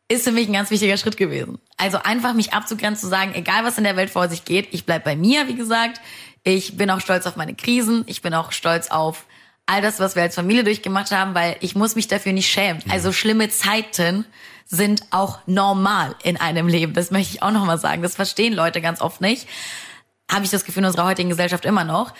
ist für mich ein ganz wichtiger Schritt gewesen. Also einfach mich abzugrenzen, zu sagen, egal was in der Welt vor sich geht, ich bleib bei mir, wie gesagt. Ich bin auch stolz auf meine Krisen. Ich bin auch stolz auf all das, was wir als Familie durchgemacht haben, weil ich muss mich dafür nicht schämen. Also schlimme Zeiten sind auch normal in einem Leben. Das möchte ich auch nochmal sagen. Das verstehen Leute ganz oft nicht. Habe ich das Gefühl in unserer heutigen Gesellschaft immer noch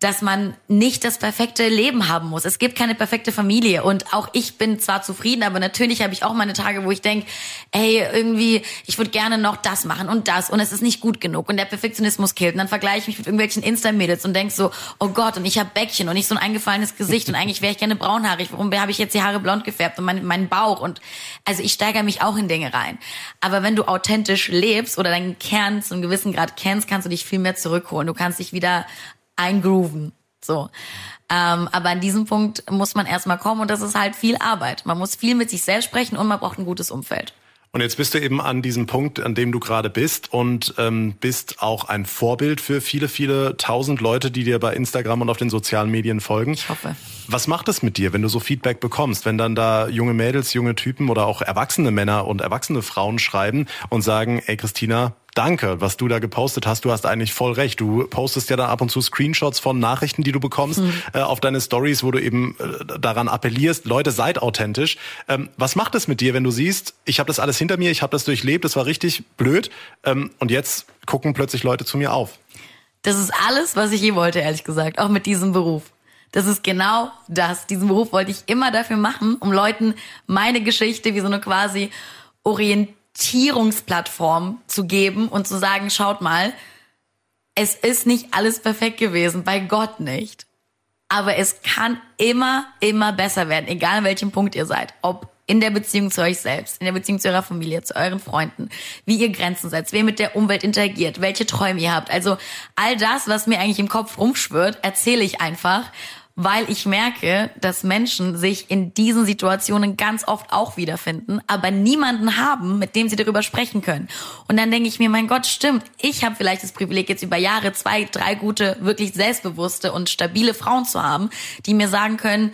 dass man nicht das perfekte Leben haben muss. Es gibt keine perfekte Familie und auch ich bin zwar zufrieden, aber natürlich habe ich auch meine Tage, wo ich denke, ey, irgendwie, ich würde gerne noch das machen und das und es ist nicht gut genug und der Perfektionismus killt und dann vergleiche ich mich mit irgendwelchen Insta-Mädels und denk so, oh Gott, und ich habe Bäckchen und nicht so ein eingefallenes Gesicht und eigentlich wäre ich gerne braunhaarig. Warum habe ich jetzt die Haare blond gefärbt und meinen mein Bauch und also ich steigere mich auch in Dinge rein. Aber wenn du authentisch lebst oder deinen Kern zu einem gewissen Grad kennst, kannst du dich viel mehr zurückholen. Du kannst dich wieder eingrooven. So. Ähm, aber an diesem Punkt muss man erstmal kommen und das ist halt viel Arbeit. Man muss viel mit sich selbst sprechen und man braucht ein gutes Umfeld. Und jetzt bist du eben an diesem Punkt, an dem du gerade bist und ähm, bist auch ein Vorbild für viele, viele tausend Leute, die dir bei Instagram und auf den sozialen Medien folgen. Ich hoffe. Was macht es mit dir, wenn du so Feedback bekommst, wenn dann da junge Mädels, junge Typen oder auch erwachsene Männer und erwachsene Frauen schreiben und sagen, ey Christina, danke, was du da gepostet hast, du hast eigentlich voll recht. Du postest ja dann ab und zu Screenshots von Nachrichten, die du bekommst, äh, auf deine Stories, wo du eben äh, daran appellierst, Leute, seid authentisch. Ähm, was macht es mit dir, wenn du siehst, ich habe das alles hinter mir, ich habe das durchlebt, das war richtig blöd ähm, und jetzt gucken plötzlich Leute zu mir auf? Das ist alles, was ich je wollte, ehrlich gesagt, auch mit diesem Beruf. Das ist genau das. Diesen Beruf wollte ich immer dafür machen, um Leuten meine Geschichte wie so eine quasi Orientierungsplattform zu geben und zu sagen, schaut mal, es ist nicht alles perfekt gewesen, bei Gott nicht. Aber es kann immer, immer besser werden, egal an welchem Punkt ihr seid. Ob in der Beziehung zu euch selbst, in der Beziehung zu eurer Familie, zu euren Freunden, wie ihr Grenzen setzt, wie ihr mit der Umwelt interagiert, welche Träume ihr habt. Also all das, was mir eigentlich im Kopf rumschwirrt, erzähle ich einfach, weil ich merke, dass Menschen sich in diesen Situationen ganz oft auch wiederfinden, aber niemanden haben, mit dem sie darüber sprechen können. Und dann denke ich mir, mein Gott, stimmt, ich habe vielleicht das Privileg, jetzt über Jahre zwei, drei gute, wirklich selbstbewusste und stabile Frauen zu haben, die mir sagen können,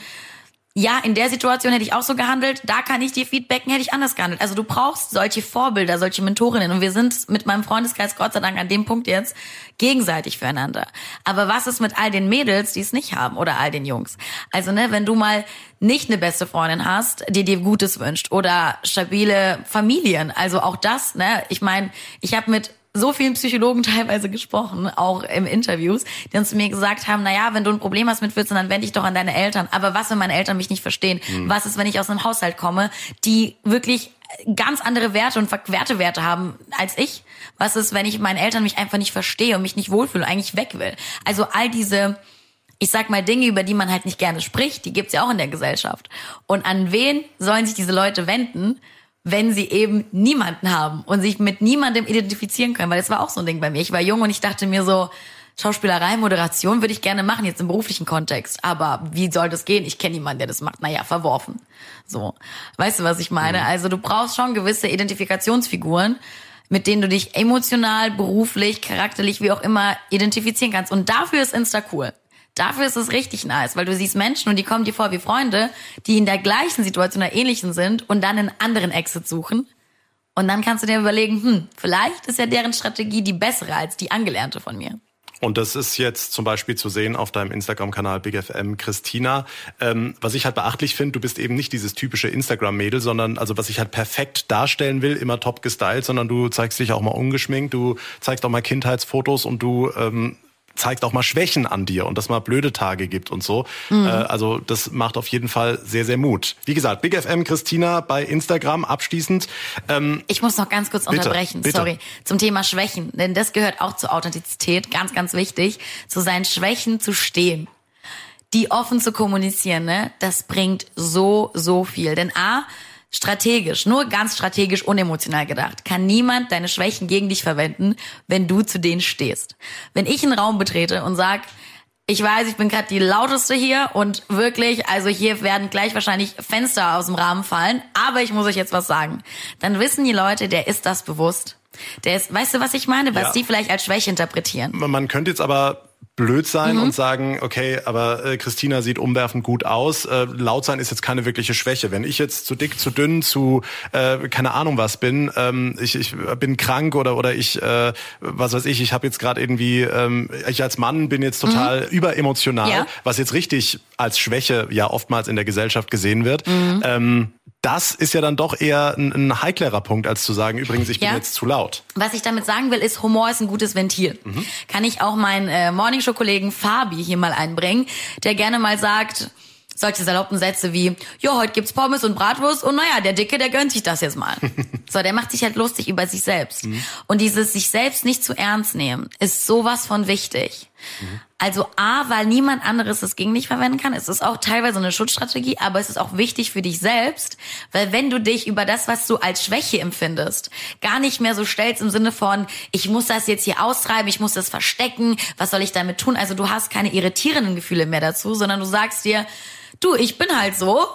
ja, in der Situation hätte ich auch so gehandelt, da kann ich dir feedbacken, hätte ich anders gehandelt. Also du brauchst solche Vorbilder, solche Mentorinnen und wir sind mit meinem Freundeskreis Gott sei Dank an dem Punkt jetzt gegenseitig füreinander. Aber was ist mit all den Mädels, die es nicht haben oder all den Jungs? Also ne, wenn du mal nicht eine beste Freundin hast, die dir Gutes wünscht oder stabile Familien, also auch das, ne, ich meine, ich habe mit so vielen Psychologen teilweise gesprochen, auch im Interviews, die uns zu mir gesagt haben, na ja, wenn du ein Problem hast mit 14, dann wende dich doch an deine Eltern. Aber was, wenn meine Eltern mich nicht verstehen? Was ist, wenn ich aus einem Haushalt komme, die wirklich ganz andere Werte und verquerte Werte haben als ich. Was ist, wenn ich meinen Eltern mich einfach nicht verstehe und mich nicht wohlfühle, eigentlich weg will? Also all diese, ich sag mal Dinge, über die man halt nicht gerne spricht, die gibt's ja auch in der Gesellschaft. Und an wen sollen sich diese Leute wenden, wenn sie eben niemanden haben und sich mit niemandem identifizieren können? Weil das war auch so ein Ding bei mir. Ich war jung und ich dachte mir so, Schauspielerei, Moderation würde ich gerne machen, jetzt im beruflichen Kontext. Aber wie soll das gehen? Ich kenne niemanden, der das macht. Naja, verworfen. So. Weißt du, was ich meine? Mhm. Also du brauchst schon gewisse Identifikationsfiguren, mit denen du dich emotional, beruflich, charakterlich, wie auch immer identifizieren kannst. Und dafür ist Insta cool. Dafür ist es richtig nice, weil du siehst Menschen und die kommen dir vor wie Freunde, die in der gleichen Situation oder ähnlichen sind und dann einen anderen Exit suchen. Und dann kannst du dir überlegen, hm, vielleicht ist ja deren Strategie die bessere als die angelernte von mir. Und das ist jetzt zum Beispiel zu sehen auf deinem Instagram-Kanal BigFM Christina. Ähm, was ich halt beachtlich finde, du bist eben nicht dieses typische Instagram-Mädel, sondern also was ich halt perfekt darstellen will, immer top gestylt, sondern du zeigst dich auch mal ungeschminkt, du zeigst auch mal Kindheitsfotos und du ähm, zeigt auch mal Schwächen an dir und dass mal blöde Tage gibt und so. Mhm. Äh, also das macht auf jeden Fall sehr, sehr Mut. Wie gesagt, Big FM Christina bei Instagram abschließend. Ähm, ich muss noch ganz kurz bitte, unterbrechen, bitte. sorry, zum Thema Schwächen, denn das gehört auch zur Authentizität, ganz, ganz wichtig, zu seinen Schwächen zu stehen. Die offen zu kommunizieren, ne, das bringt so, so viel. Denn A, strategisch, nur ganz strategisch unemotional gedacht, kann niemand deine Schwächen gegen dich verwenden, wenn du zu denen stehst. Wenn ich einen Raum betrete und sag, ich weiß, ich bin gerade die lauteste hier und wirklich, also hier werden gleich wahrscheinlich Fenster aus dem Rahmen fallen, aber ich muss euch jetzt was sagen. Dann wissen die Leute, der ist das bewusst. Der ist, weißt du, was ich meine, was ja. die vielleicht als Schwäche interpretieren. Man könnte jetzt aber blöd sein mhm. und sagen, okay, aber äh, Christina sieht umwerfend gut aus. Äh, laut sein ist jetzt keine wirkliche Schwäche. Wenn ich jetzt zu dick, zu dünn, zu äh, keine Ahnung was bin, ähm, ich, ich bin krank oder oder ich, äh, was weiß ich, ich habe jetzt gerade irgendwie, ähm, ich als Mann bin jetzt total mhm. überemotional, ja. was jetzt richtig als Schwäche ja oftmals in der Gesellschaft gesehen wird. Mhm. Ähm, das ist ja dann doch eher ein, ein heiklerer Punkt, als zu sagen, übrigens, ich bin ja. jetzt zu laut. Was ich damit sagen will, ist, Humor ist ein gutes Ventil. Mhm. Kann ich auch meinen äh, Morningshow-Kollegen Fabi hier mal einbringen, der gerne mal sagt, solche saloppen Sätze wie, ja, heute gibt's Pommes und Bratwurst und naja, der Dicke, der gönnt sich das jetzt mal. so, der macht sich halt lustig über sich selbst. Mhm. Und dieses sich selbst nicht zu ernst nehmen, ist sowas von wichtig. Mhm. Also A, weil niemand anderes es gegen dich verwenden kann. Es ist auch teilweise eine Schutzstrategie, aber es ist auch wichtig für dich selbst, weil wenn du dich über das, was du als Schwäche empfindest, gar nicht mehr so stellst im Sinne von, ich muss das jetzt hier austreiben, ich muss das verstecken, was soll ich damit tun? Also du hast keine irritierenden Gefühle mehr dazu, sondern du sagst dir, du, ich bin halt so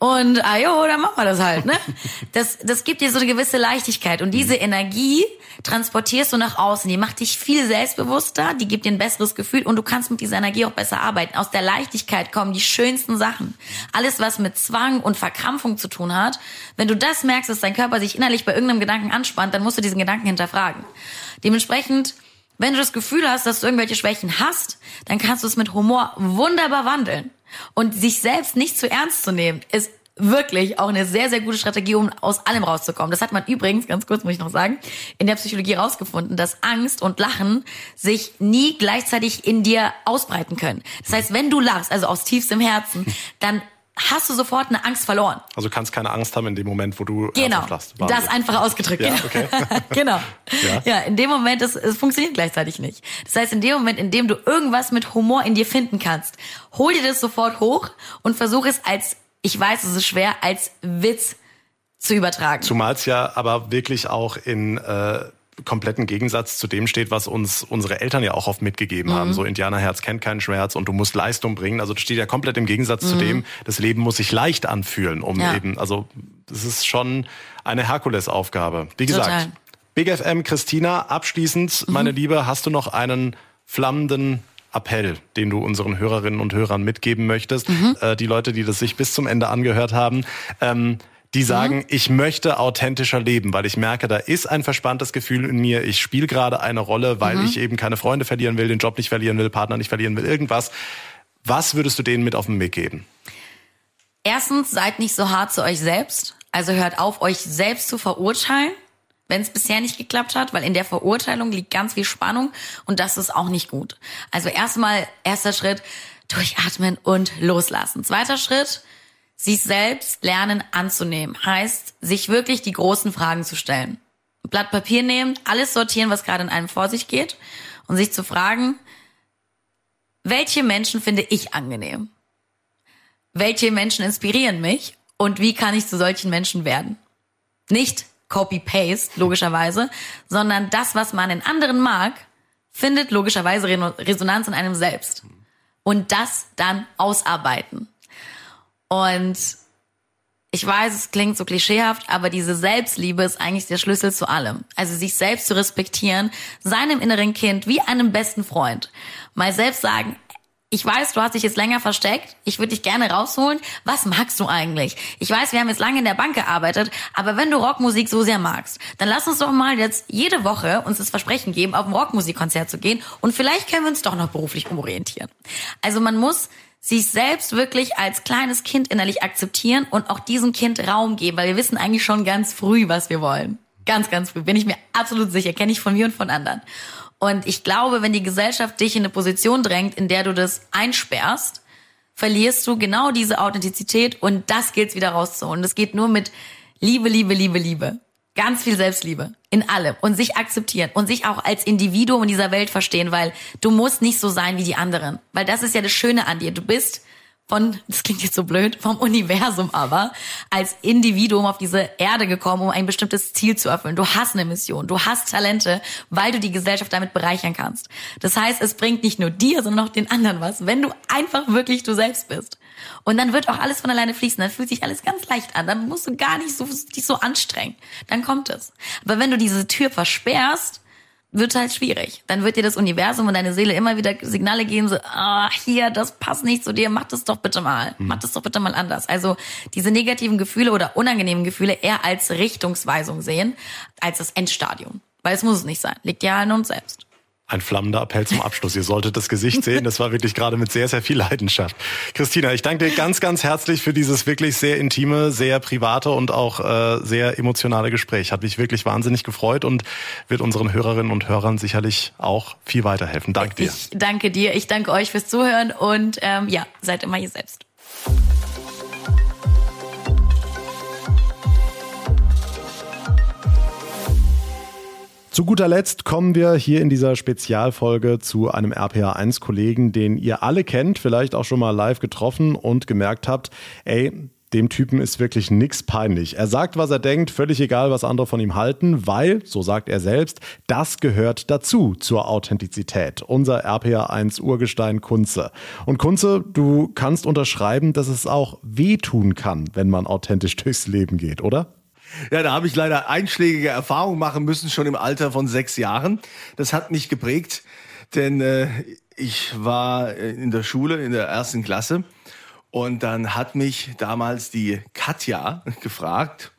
und ah jo, dann machen wir das halt, ne? Das, das gibt dir so eine gewisse Leichtigkeit. Und diese Energie transportierst du nach außen. Die macht dich viel selbstbewusster, die gibt dir ein besseres Gefühl und du kannst mit dieser Energie auch besser arbeiten. Aus der Leichtigkeit kommen die schönsten Sachen. Alles, was mit Zwang und Verkrampfung zu tun hat, wenn du das merkst, dass dein Körper sich innerlich bei irgendeinem Gedanken anspannt, dann musst du diesen Gedanken hinterfragen. Dementsprechend wenn du das Gefühl hast, dass du irgendwelche Schwächen hast, dann kannst du es mit Humor wunderbar wandeln. Und sich selbst nicht zu ernst zu nehmen, ist wirklich auch eine sehr, sehr gute Strategie, um aus allem rauszukommen. Das hat man übrigens, ganz kurz muss ich noch sagen, in der Psychologie rausgefunden, dass Angst und Lachen sich nie gleichzeitig in dir ausbreiten können. Das heißt, wenn du lachst, also aus tiefstem Herzen, dann hast du sofort eine Angst verloren. Also du kannst keine Angst haben in dem Moment, wo du genau lachst. Das einfach ausgedrückt. Ja, okay. genau. Ja. ja, in dem Moment, es, es funktioniert gleichzeitig nicht. Das heißt, in dem Moment, in dem du irgendwas mit Humor in dir finden kannst, hol dir das sofort hoch und versuch es als, ich weiß, es ist schwer, als Witz zu übertragen. Zumal es ja aber wirklich auch in äh, kompletten Gegensatz zu dem steht, was uns unsere Eltern ja auch oft mitgegeben mhm. haben. So Indianerherz kennt keinen Schmerz und du musst Leistung bringen. Also das steht ja komplett im Gegensatz mhm. zu dem, das Leben muss sich leicht anfühlen, um ja. eben, also das ist schon eine Herkulesaufgabe. Wie gesagt, Total. Big FM Christina, abschließend, mhm. meine Liebe, hast du noch einen flammenden Appell, den du unseren Hörerinnen und Hörern mitgeben möchtest? Mhm. Äh, die Leute, die das sich bis zum Ende angehört haben. Ähm, die sagen, mhm. ich möchte authentischer leben, weil ich merke, da ist ein verspanntes Gefühl in mir. Ich spiele gerade eine Rolle, weil mhm. ich eben keine Freunde verlieren will, den Job nicht verlieren will, Partner nicht verlieren will, irgendwas. Was würdest du denen mit auf den Weg geben? Erstens, seid nicht so hart zu euch selbst. Also hört auf, euch selbst zu verurteilen, wenn es bisher nicht geklappt hat, weil in der Verurteilung liegt ganz viel Spannung und das ist auch nicht gut. Also erstmal, erster Schritt, durchatmen und loslassen. Zweiter Schritt, sich selbst lernen anzunehmen. Heißt, sich wirklich die großen Fragen zu stellen. Blatt Papier nehmen, alles sortieren, was gerade in einem vor sich geht und sich zu fragen, welche Menschen finde ich angenehm? Welche Menschen inspirieren mich? Und wie kann ich zu solchen Menschen werden? Nicht Copy-Paste, logischerweise, sondern das, was man in anderen mag, findet logischerweise Resonanz in einem selbst. Und das dann ausarbeiten. Und ich weiß, es klingt so klischeehaft, aber diese Selbstliebe ist eigentlich der Schlüssel zu allem. Also sich selbst zu respektieren, seinem inneren Kind wie einem besten Freund. Mal selbst sagen, ich weiß, du hast dich jetzt länger versteckt. Ich würde dich gerne rausholen. Was magst du eigentlich? Ich weiß, wir haben jetzt lange in der Bank gearbeitet, aber wenn du Rockmusik so sehr magst, dann lass uns doch mal jetzt jede Woche uns das Versprechen geben, auf ein Rockmusikkonzert zu gehen und vielleicht können wir uns doch noch beruflich umorientieren. Also man muss sich selbst wirklich als kleines Kind innerlich akzeptieren und auch diesem Kind Raum geben, weil wir wissen eigentlich schon ganz früh, was wir wollen. Ganz, ganz früh. Bin ich mir absolut sicher. Kenne ich von mir und von anderen. Und ich glaube, wenn die Gesellschaft dich in eine Position drängt, in der du das einsperrst, verlierst du genau diese Authentizität und das gilt wieder rauszuholen. Das geht nur mit Liebe, Liebe, Liebe, Liebe. Ganz viel Selbstliebe in allem und sich akzeptieren und sich auch als Individuum in dieser Welt verstehen, weil du musst nicht so sein wie die anderen. Weil das ist ja das Schöne an dir. Du bist von, das klingt jetzt so blöd, vom Universum aber, als Individuum auf diese Erde gekommen, um ein bestimmtes Ziel zu erfüllen. Du hast eine Mission, du hast Talente, weil du die Gesellschaft damit bereichern kannst. Das heißt, es bringt nicht nur dir, sondern auch den anderen was, wenn du einfach wirklich du selbst bist. Und dann wird auch alles von alleine fließen, dann fühlt sich alles ganz leicht an, dann musst du gar nicht so, dich so anstrengen. Dann kommt es. Aber wenn du diese Tür versperrst, wird halt schwierig. Dann wird dir das Universum und deine Seele immer wieder Signale geben, so, ah, hier, das passt nicht zu dir, mach das doch bitte mal. Mhm. Mach das doch bitte mal anders. Also diese negativen Gefühle oder unangenehmen Gefühle eher als Richtungsweisung sehen, als das Endstadium. Weil es muss es nicht sein. Liegt ja an uns selbst. Ein flammender Appell zum Abschluss. Ihr solltet das Gesicht sehen. Das war wirklich gerade mit sehr, sehr viel Leidenschaft. Christina, ich danke dir ganz, ganz herzlich für dieses wirklich sehr intime, sehr private und auch äh, sehr emotionale Gespräch. Hat mich wirklich wahnsinnig gefreut und wird unseren Hörerinnen und Hörern sicherlich auch viel weiterhelfen. Danke dir. Ich danke dir. Ich danke euch fürs Zuhören und ähm, ja, seid immer ihr selbst. Zu guter Letzt kommen wir hier in dieser Spezialfolge zu einem RPA1-Kollegen, den ihr alle kennt, vielleicht auch schon mal live getroffen und gemerkt habt, ey, dem Typen ist wirklich nix peinlich. Er sagt, was er denkt, völlig egal, was andere von ihm halten, weil, so sagt er selbst, das gehört dazu zur Authentizität. Unser RPA1 Urgestein Kunze. Und Kunze, du kannst unterschreiben, dass es auch wehtun kann, wenn man authentisch durchs Leben geht, oder? Ja, da habe ich leider einschlägige Erfahrungen machen müssen, schon im Alter von sechs Jahren. Das hat mich geprägt, denn äh, ich war äh, in der Schule in der ersten Klasse und dann hat mich damals die Katja gefragt,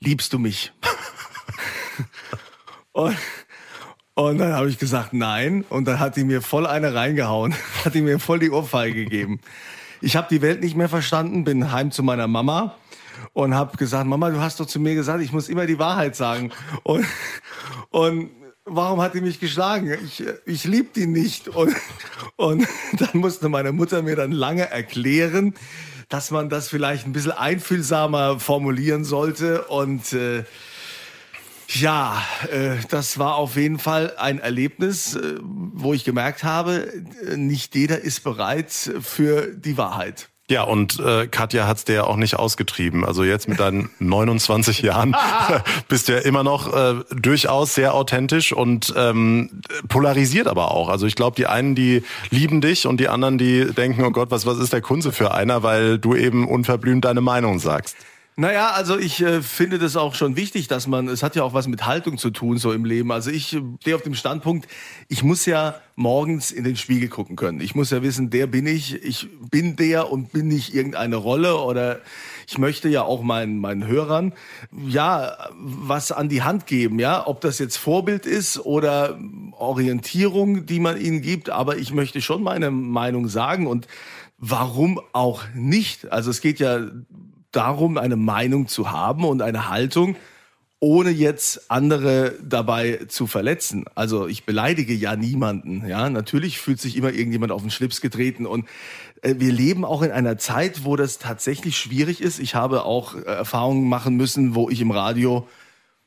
liebst du mich? und, und dann habe ich gesagt, nein. Und dann hat die mir voll eine reingehauen, hat die mir voll die Ohrfeige gegeben. Ich habe die Welt nicht mehr verstanden, bin heim zu meiner Mama und habe gesagt, Mama, du hast doch zu mir gesagt, ich muss immer die Wahrheit sagen. Und, und warum hat die mich geschlagen? Ich, ich liebe die nicht. Und, und dann musste meine Mutter mir dann lange erklären, dass man das vielleicht ein bisschen einfühlsamer formulieren sollte. Und äh, ja, äh, das war auf jeden Fall ein Erlebnis, äh, wo ich gemerkt habe, nicht jeder ist bereit für die Wahrheit. Ja, und äh, Katja hat's dir ja auch nicht ausgetrieben. Also jetzt mit deinen 29 Jahren bist du ja immer noch äh, durchaus sehr authentisch und ähm, polarisiert aber auch. Also ich glaube, die einen, die lieben dich und die anderen, die denken, oh Gott, was, was ist der Kunze für einer, weil du eben unverblümt deine Meinung sagst. Naja, also ich äh, finde das auch schon wichtig, dass man, es hat ja auch was mit Haltung zu tun, so im Leben. Also ich äh, stehe auf dem Standpunkt, ich muss ja morgens in den Spiegel gucken können. Ich muss ja wissen, der bin ich, ich bin der und bin nicht irgendeine Rolle oder ich möchte ja auch meinen, meinen Hörern, ja, was an die Hand geben, ja, ob das jetzt Vorbild ist oder Orientierung, die man ihnen gibt, aber ich möchte schon meine Meinung sagen und warum auch nicht? Also es geht ja darum, eine Meinung zu haben und eine Haltung, ohne jetzt andere dabei zu verletzen. Also ich beleidige ja niemanden. Ja, natürlich fühlt sich immer irgendjemand auf den Schlips getreten und äh, wir leben auch in einer Zeit, wo das tatsächlich schwierig ist. Ich habe auch äh, Erfahrungen machen müssen, wo ich im Radio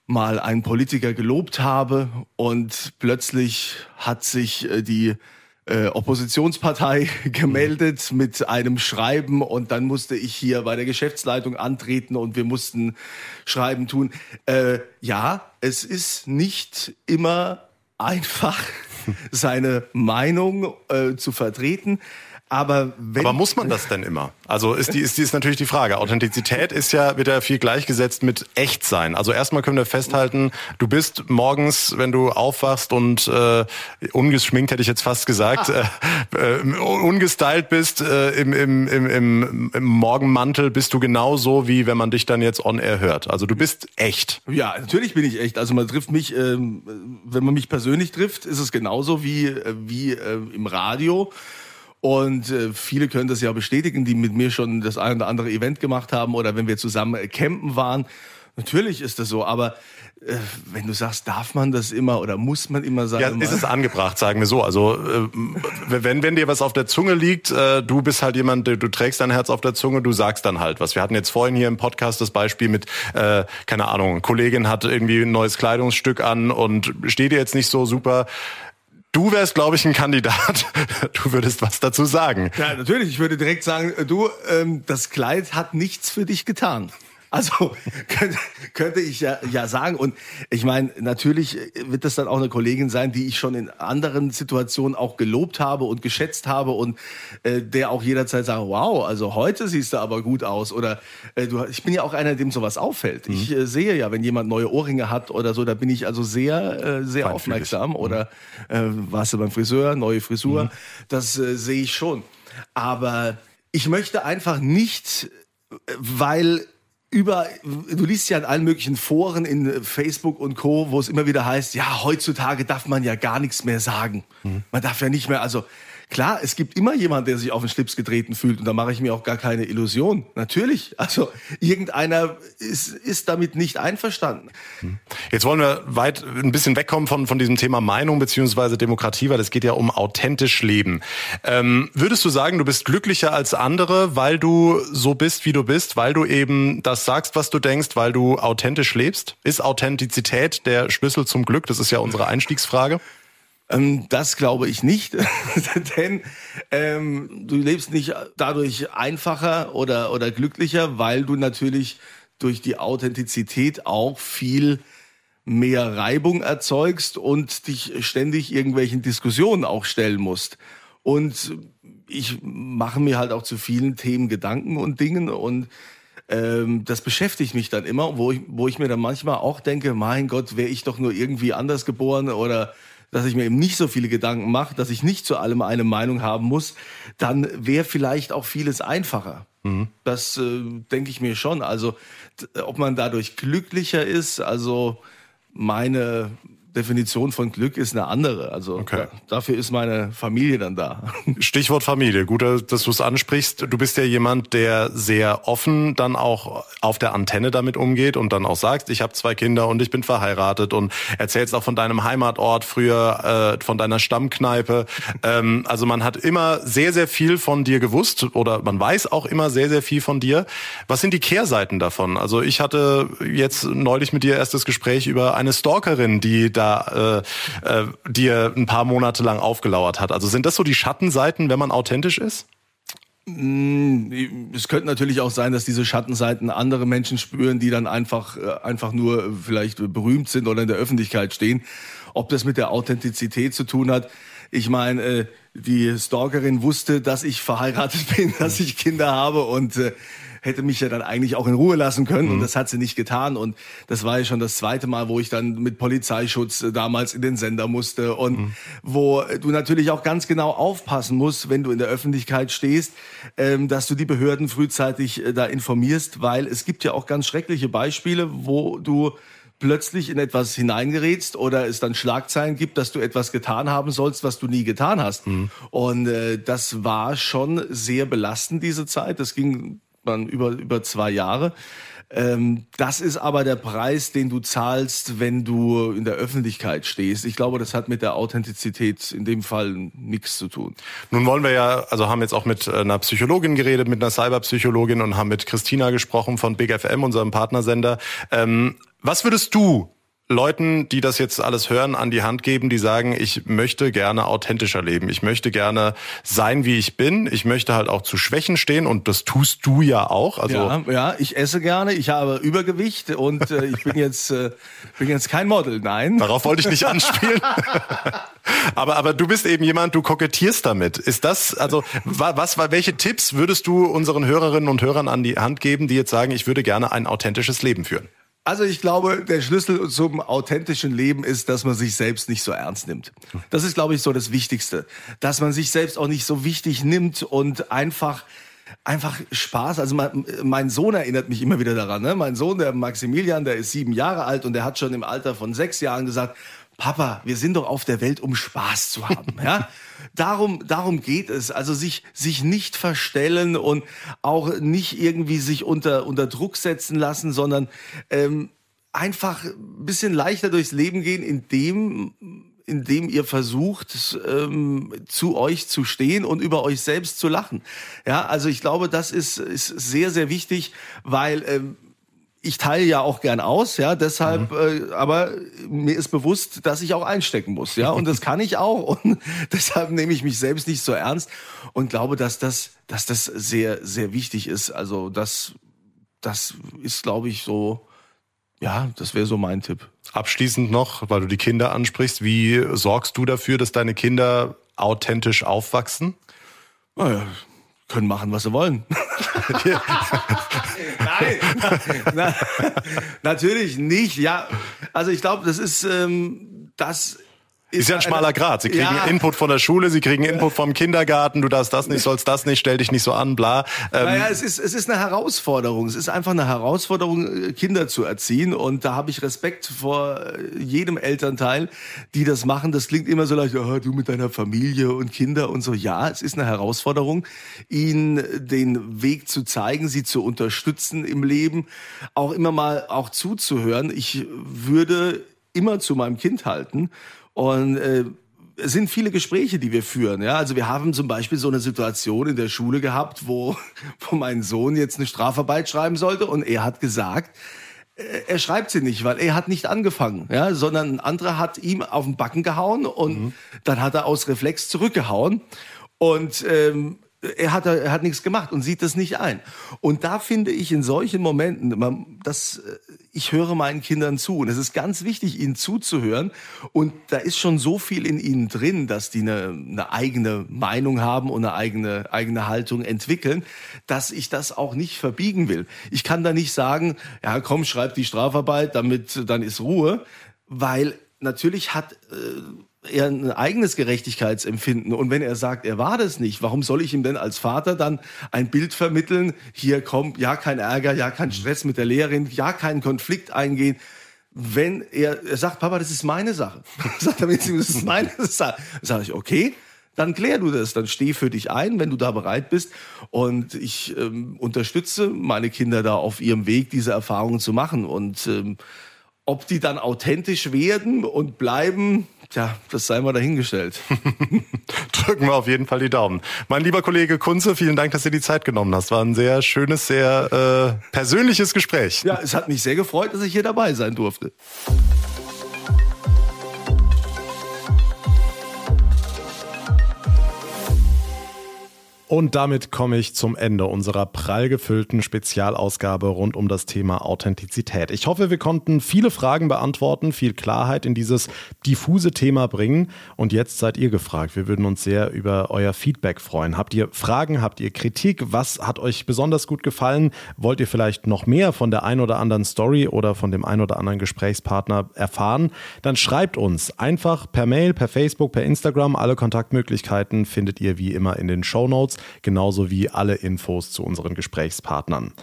mal einen Politiker gelobt habe und plötzlich hat sich äh, die äh, Oppositionspartei gemeldet mit einem Schreiben und dann musste ich hier bei der Geschäftsleitung antreten und wir mussten Schreiben tun. Äh, ja, es ist nicht immer einfach, seine Meinung äh, zu vertreten. Aber, wenn Aber muss man das denn immer? Also ist die, ist die ist natürlich die Frage. Authentizität ist ja, wird ja viel gleichgesetzt mit echt sein. Also erstmal können wir festhalten, du bist morgens, wenn du aufwachst und äh, ungeschminkt hätte ich jetzt fast gesagt, ah. äh, äh, ungestylt bist äh, im, im, im, im, im Morgenmantel, bist du genauso wie wenn man dich dann jetzt on air hört. Also du bist echt. Ja, natürlich bin ich echt. Also man trifft mich, ähm, wenn man mich persönlich trifft, ist es genauso wie, äh, wie äh, im Radio. Und äh, viele können das ja bestätigen, die mit mir schon das ein oder andere Event gemacht haben oder wenn wir zusammen äh, campen waren. Natürlich ist das so, aber äh, wenn du sagst, darf man das immer oder muss man immer sagen? Ja, ist es angebracht, sagen wir so. Also äh, wenn, wenn dir was auf der Zunge liegt, äh, du bist halt jemand, du, du trägst dein Herz auf der Zunge, du sagst dann halt was. Wir hatten jetzt vorhin hier im Podcast das Beispiel mit, äh, keine Ahnung, eine Kollegin hat irgendwie ein neues Kleidungsstück an und steht dir jetzt nicht so super Du wärst, glaube ich, ein Kandidat. Du würdest was dazu sagen. Ja, natürlich. Ich würde direkt sagen, du, ähm, das Kleid hat nichts für dich getan. Also könnte, könnte ich ja, ja sagen. Und ich meine, natürlich wird das dann auch eine Kollegin sein, die ich schon in anderen Situationen auch gelobt habe und geschätzt habe und äh, der auch jederzeit sagt, wow, also heute siehst du aber gut aus. Oder äh, du, ich bin ja auch einer, dem sowas auffällt. Mhm. Ich äh, sehe ja, wenn jemand neue Ohrringe hat oder so, da bin ich also sehr, äh, sehr aufmerksam. Mhm. Oder äh, warst du beim Friseur, neue Frisur, mhm. das äh, sehe ich schon. Aber ich möchte einfach nicht, weil über, du liest ja in allen möglichen Foren in Facebook und Co., wo es immer wieder heißt, ja, heutzutage darf man ja gar nichts mehr sagen. Mhm. Man darf ja nicht mehr, also Klar, es gibt immer jemand, der sich auf den Schlips getreten fühlt und da mache ich mir auch gar keine Illusion. Natürlich. Also irgendeiner ist, ist damit nicht einverstanden. Hm. Jetzt wollen wir weit ein bisschen wegkommen von, von diesem Thema Meinung beziehungsweise Demokratie, weil es geht ja um authentisch Leben. Ähm, würdest du sagen, du bist glücklicher als andere, weil du so bist, wie du bist, weil du eben das sagst, was du denkst, weil du authentisch lebst? Ist Authentizität der Schlüssel zum Glück? Das ist ja unsere Einstiegsfrage. Ähm, das glaube ich nicht, denn ähm, du lebst nicht dadurch einfacher oder, oder glücklicher, weil du natürlich durch die Authentizität auch viel mehr Reibung erzeugst und dich ständig irgendwelchen Diskussionen auch stellen musst. Und ich mache mir halt auch zu vielen Themen Gedanken und Dingen und ähm, das beschäftigt mich dann immer, wo ich, wo ich mir dann manchmal auch denke, mein Gott, wäre ich doch nur irgendwie anders geboren oder dass ich mir eben nicht so viele Gedanken mache, dass ich nicht zu allem eine Meinung haben muss, dann wäre vielleicht auch vieles einfacher. Mhm. Das äh, denke ich mir schon. Also ob man dadurch glücklicher ist, also meine Definition von Glück ist eine andere. Also okay. da, dafür ist meine Familie dann da. Stichwort Familie. Gut, dass du es ansprichst. Du bist ja jemand, der sehr offen dann auch auf der Antenne damit umgeht und dann auch sagst, ich habe zwei Kinder und ich bin verheiratet und erzählst auch von deinem Heimatort früher, äh, von deiner Stammkneipe. Ähm, also man hat immer sehr, sehr viel von dir gewusst oder man weiß auch immer sehr, sehr viel von dir. Was sind die Kehrseiten davon? Also ich hatte jetzt neulich mit dir erst das Gespräch über eine Stalkerin, die da äh, äh, dir ein paar Monate lang aufgelauert hat. Also sind das so die Schattenseiten, wenn man authentisch ist? Mm, es könnte natürlich auch sein, dass diese Schattenseiten andere Menschen spüren, die dann einfach, äh, einfach nur vielleicht berühmt sind oder in der Öffentlichkeit stehen. Ob das mit der Authentizität zu tun hat. Ich meine, äh, die Stalkerin wusste, dass ich verheiratet bin, dass ich Kinder habe und äh, hätte mich ja dann eigentlich auch in Ruhe lassen können mhm. und das hat sie nicht getan und das war ja schon das zweite Mal, wo ich dann mit Polizeischutz äh, damals in den Sender musste und mhm. wo du natürlich auch ganz genau aufpassen musst, wenn du in der Öffentlichkeit stehst, ähm, dass du die Behörden frühzeitig äh, da informierst, weil es gibt ja auch ganz schreckliche Beispiele, wo du plötzlich in etwas hineingerätst oder es dann Schlagzeilen gibt, dass du etwas getan haben sollst, was du nie getan hast. Mhm. Und äh, das war schon sehr belastend, diese Zeit. Das ging man über, über zwei Jahre. Ähm, das ist aber der Preis, den du zahlst, wenn du in der Öffentlichkeit stehst. Ich glaube, das hat mit der Authentizität in dem Fall nichts zu tun. Nun wollen wir ja, also haben jetzt auch mit einer Psychologin geredet, mit einer Cyberpsychologin und haben mit Christina gesprochen von Big FM, unserem Partnersender. Ähm, was würdest du Leuten, die das jetzt alles hören, an die Hand geben, die sagen, ich möchte gerne authentischer leben. Ich möchte gerne sein, wie ich bin. Ich möchte halt auch zu Schwächen stehen und das tust du ja auch. Also ja, ja ich esse gerne, ich habe Übergewicht und äh, ich bin jetzt, äh, bin jetzt kein Model, nein. Darauf wollte ich nicht anspielen. aber, aber du bist eben jemand, du kokettierst damit. Ist das, also, was, welche Tipps würdest du unseren Hörerinnen und Hörern an die Hand geben, die jetzt sagen, ich würde gerne ein authentisches Leben führen? Also ich glaube, der Schlüssel zum authentischen Leben ist, dass man sich selbst nicht so ernst nimmt. Das ist, glaube ich, so das Wichtigste. Dass man sich selbst auch nicht so wichtig nimmt und einfach einfach Spaß. Also mein, mein Sohn erinnert mich immer wieder daran. Ne? Mein Sohn, der Maximilian, der ist sieben Jahre alt und der hat schon im Alter von sechs Jahren gesagt, Papa, wir sind doch auf der Welt, um Spaß zu haben. Ja? Darum, darum geht es. Also sich, sich nicht verstellen und auch nicht irgendwie sich unter, unter Druck setzen lassen, sondern ähm, einfach ein bisschen leichter durchs Leben gehen, indem indem ihr versucht, ähm, zu euch zu stehen und über euch selbst zu lachen. Ja, also ich glaube, das ist, ist sehr, sehr wichtig, weil ähm, ich teile ja auch gern aus, ja, deshalb, mhm. äh, aber mir ist bewusst, dass ich auch einstecken muss, ja, und das kann ich auch und deshalb nehme ich mich selbst nicht so ernst und glaube, dass das, dass das sehr, sehr wichtig ist. Also das, das ist, glaube ich, so, ja, das wäre so mein Tipp. Abschließend noch, weil du die Kinder ansprichst, wie sorgst du dafür, dass deine Kinder authentisch aufwachsen? Naja, können machen, was sie wollen. Nein, na, natürlich nicht. Ja, also ich glaube, das ist ähm, das ist, ja ein schmaler Grad. Sie kriegen ja. Input von der Schule, sie kriegen Input vom Kindergarten, du darfst das nicht, sollst das nicht, stell dich nicht so an, bla. Ähm naja, es ist, es ist eine Herausforderung. Es ist einfach eine Herausforderung, Kinder zu erziehen. Und da habe ich Respekt vor jedem Elternteil, die das machen. Das klingt immer so leicht, oh, du mit deiner Familie und Kinder und so. Ja, es ist eine Herausforderung, ihnen den Weg zu zeigen, sie zu unterstützen im Leben, auch immer mal auch zuzuhören. Ich würde immer zu meinem Kind halten und äh, es sind viele Gespräche, die wir führen. Ja, also wir haben zum Beispiel so eine Situation in der Schule gehabt, wo, wo mein Sohn jetzt eine Strafarbeit schreiben sollte und er hat gesagt, äh, er schreibt sie nicht, weil er hat nicht angefangen, ja, sondern ein anderer hat ihm auf den Backen gehauen und mhm. dann hat er aus Reflex zurückgehauen und ähm, er hat, er hat nichts gemacht und sieht das nicht ein. Und da finde ich in solchen Momenten, man, das, äh, ich höre meinen Kindern zu und es ist ganz wichtig, ihnen zuzuhören. Und da ist schon so viel in ihnen drin, dass die eine, eine eigene Meinung haben und eine eigene, eigene Haltung entwickeln, dass ich das auch nicht verbiegen will. Ich kann da nicht sagen, ja komm, schreib die Strafarbeit, damit dann ist Ruhe, weil natürlich hat äh, er ein eigenes Gerechtigkeitsempfinden. Und wenn er sagt, er war das nicht, warum soll ich ihm denn als Vater dann ein Bild vermitteln? Hier kommt ja kein Ärger, ja kein Stress mit der Lehrerin, ja keinen Konflikt eingehen. Wenn er, er sagt, Papa, das ist meine Sache. sagt er mir, das ist meine Sache. Sag ich, okay, dann klär du das, dann steh für dich ein, wenn du da bereit bist. Und ich ähm, unterstütze meine Kinder da auf ihrem Weg, diese Erfahrungen zu machen. Und ähm, ob die dann authentisch werden und bleiben, Tja, das sei mal dahingestellt. Drücken wir auf jeden Fall die Daumen. Mein lieber Kollege Kunze, vielen Dank, dass du die Zeit genommen hast. War ein sehr schönes, sehr äh, persönliches Gespräch. Ja, es hat mich sehr gefreut, dass ich hier dabei sein durfte. Und damit komme ich zum Ende unserer prall gefüllten Spezialausgabe rund um das Thema Authentizität. Ich hoffe, wir konnten viele Fragen beantworten, viel Klarheit in dieses diffuse Thema bringen. Und jetzt seid ihr gefragt. Wir würden uns sehr über euer Feedback freuen. Habt ihr Fragen? Habt ihr Kritik? Was hat euch besonders gut gefallen? Wollt ihr vielleicht noch mehr von der ein oder anderen Story oder von dem ein oder anderen Gesprächspartner erfahren? Dann schreibt uns einfach per Mail, per Facebook, per Instagram. Alle Kontaktmöglichkeiten findet ihr wie immer in den Show Notes genauso wie alle Infos zu unseren Gesprächspartnern.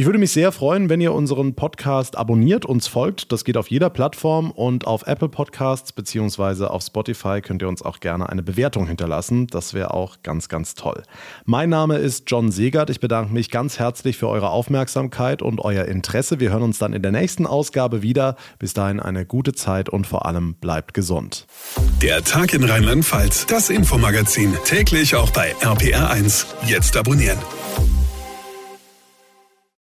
Ich würde mich sehr freuen, wenn ihr unseren Podcast abonniert, uns folgt. Das geht auf jeder Plattform und auf Apple Podcasts bzw. auf Spotify könnt ihr uns auch gerne eine Bewertung hinterlassen. Das wäre auch ganz, ganz toll. Mein Name ist John Segert. Ich bedanke mich ganz herzlich für eure Aufmerksamkeit und euer Interesse. Wir hören uns dann in der nächsten Ausgabe wieder. Bis dahin eine gute Zeit und vor allem bleibt gesund. Der Tag in Rheinland-Pfalz, das Infomagazin, täglich auch bei RPR1. Jetzt abonnieren.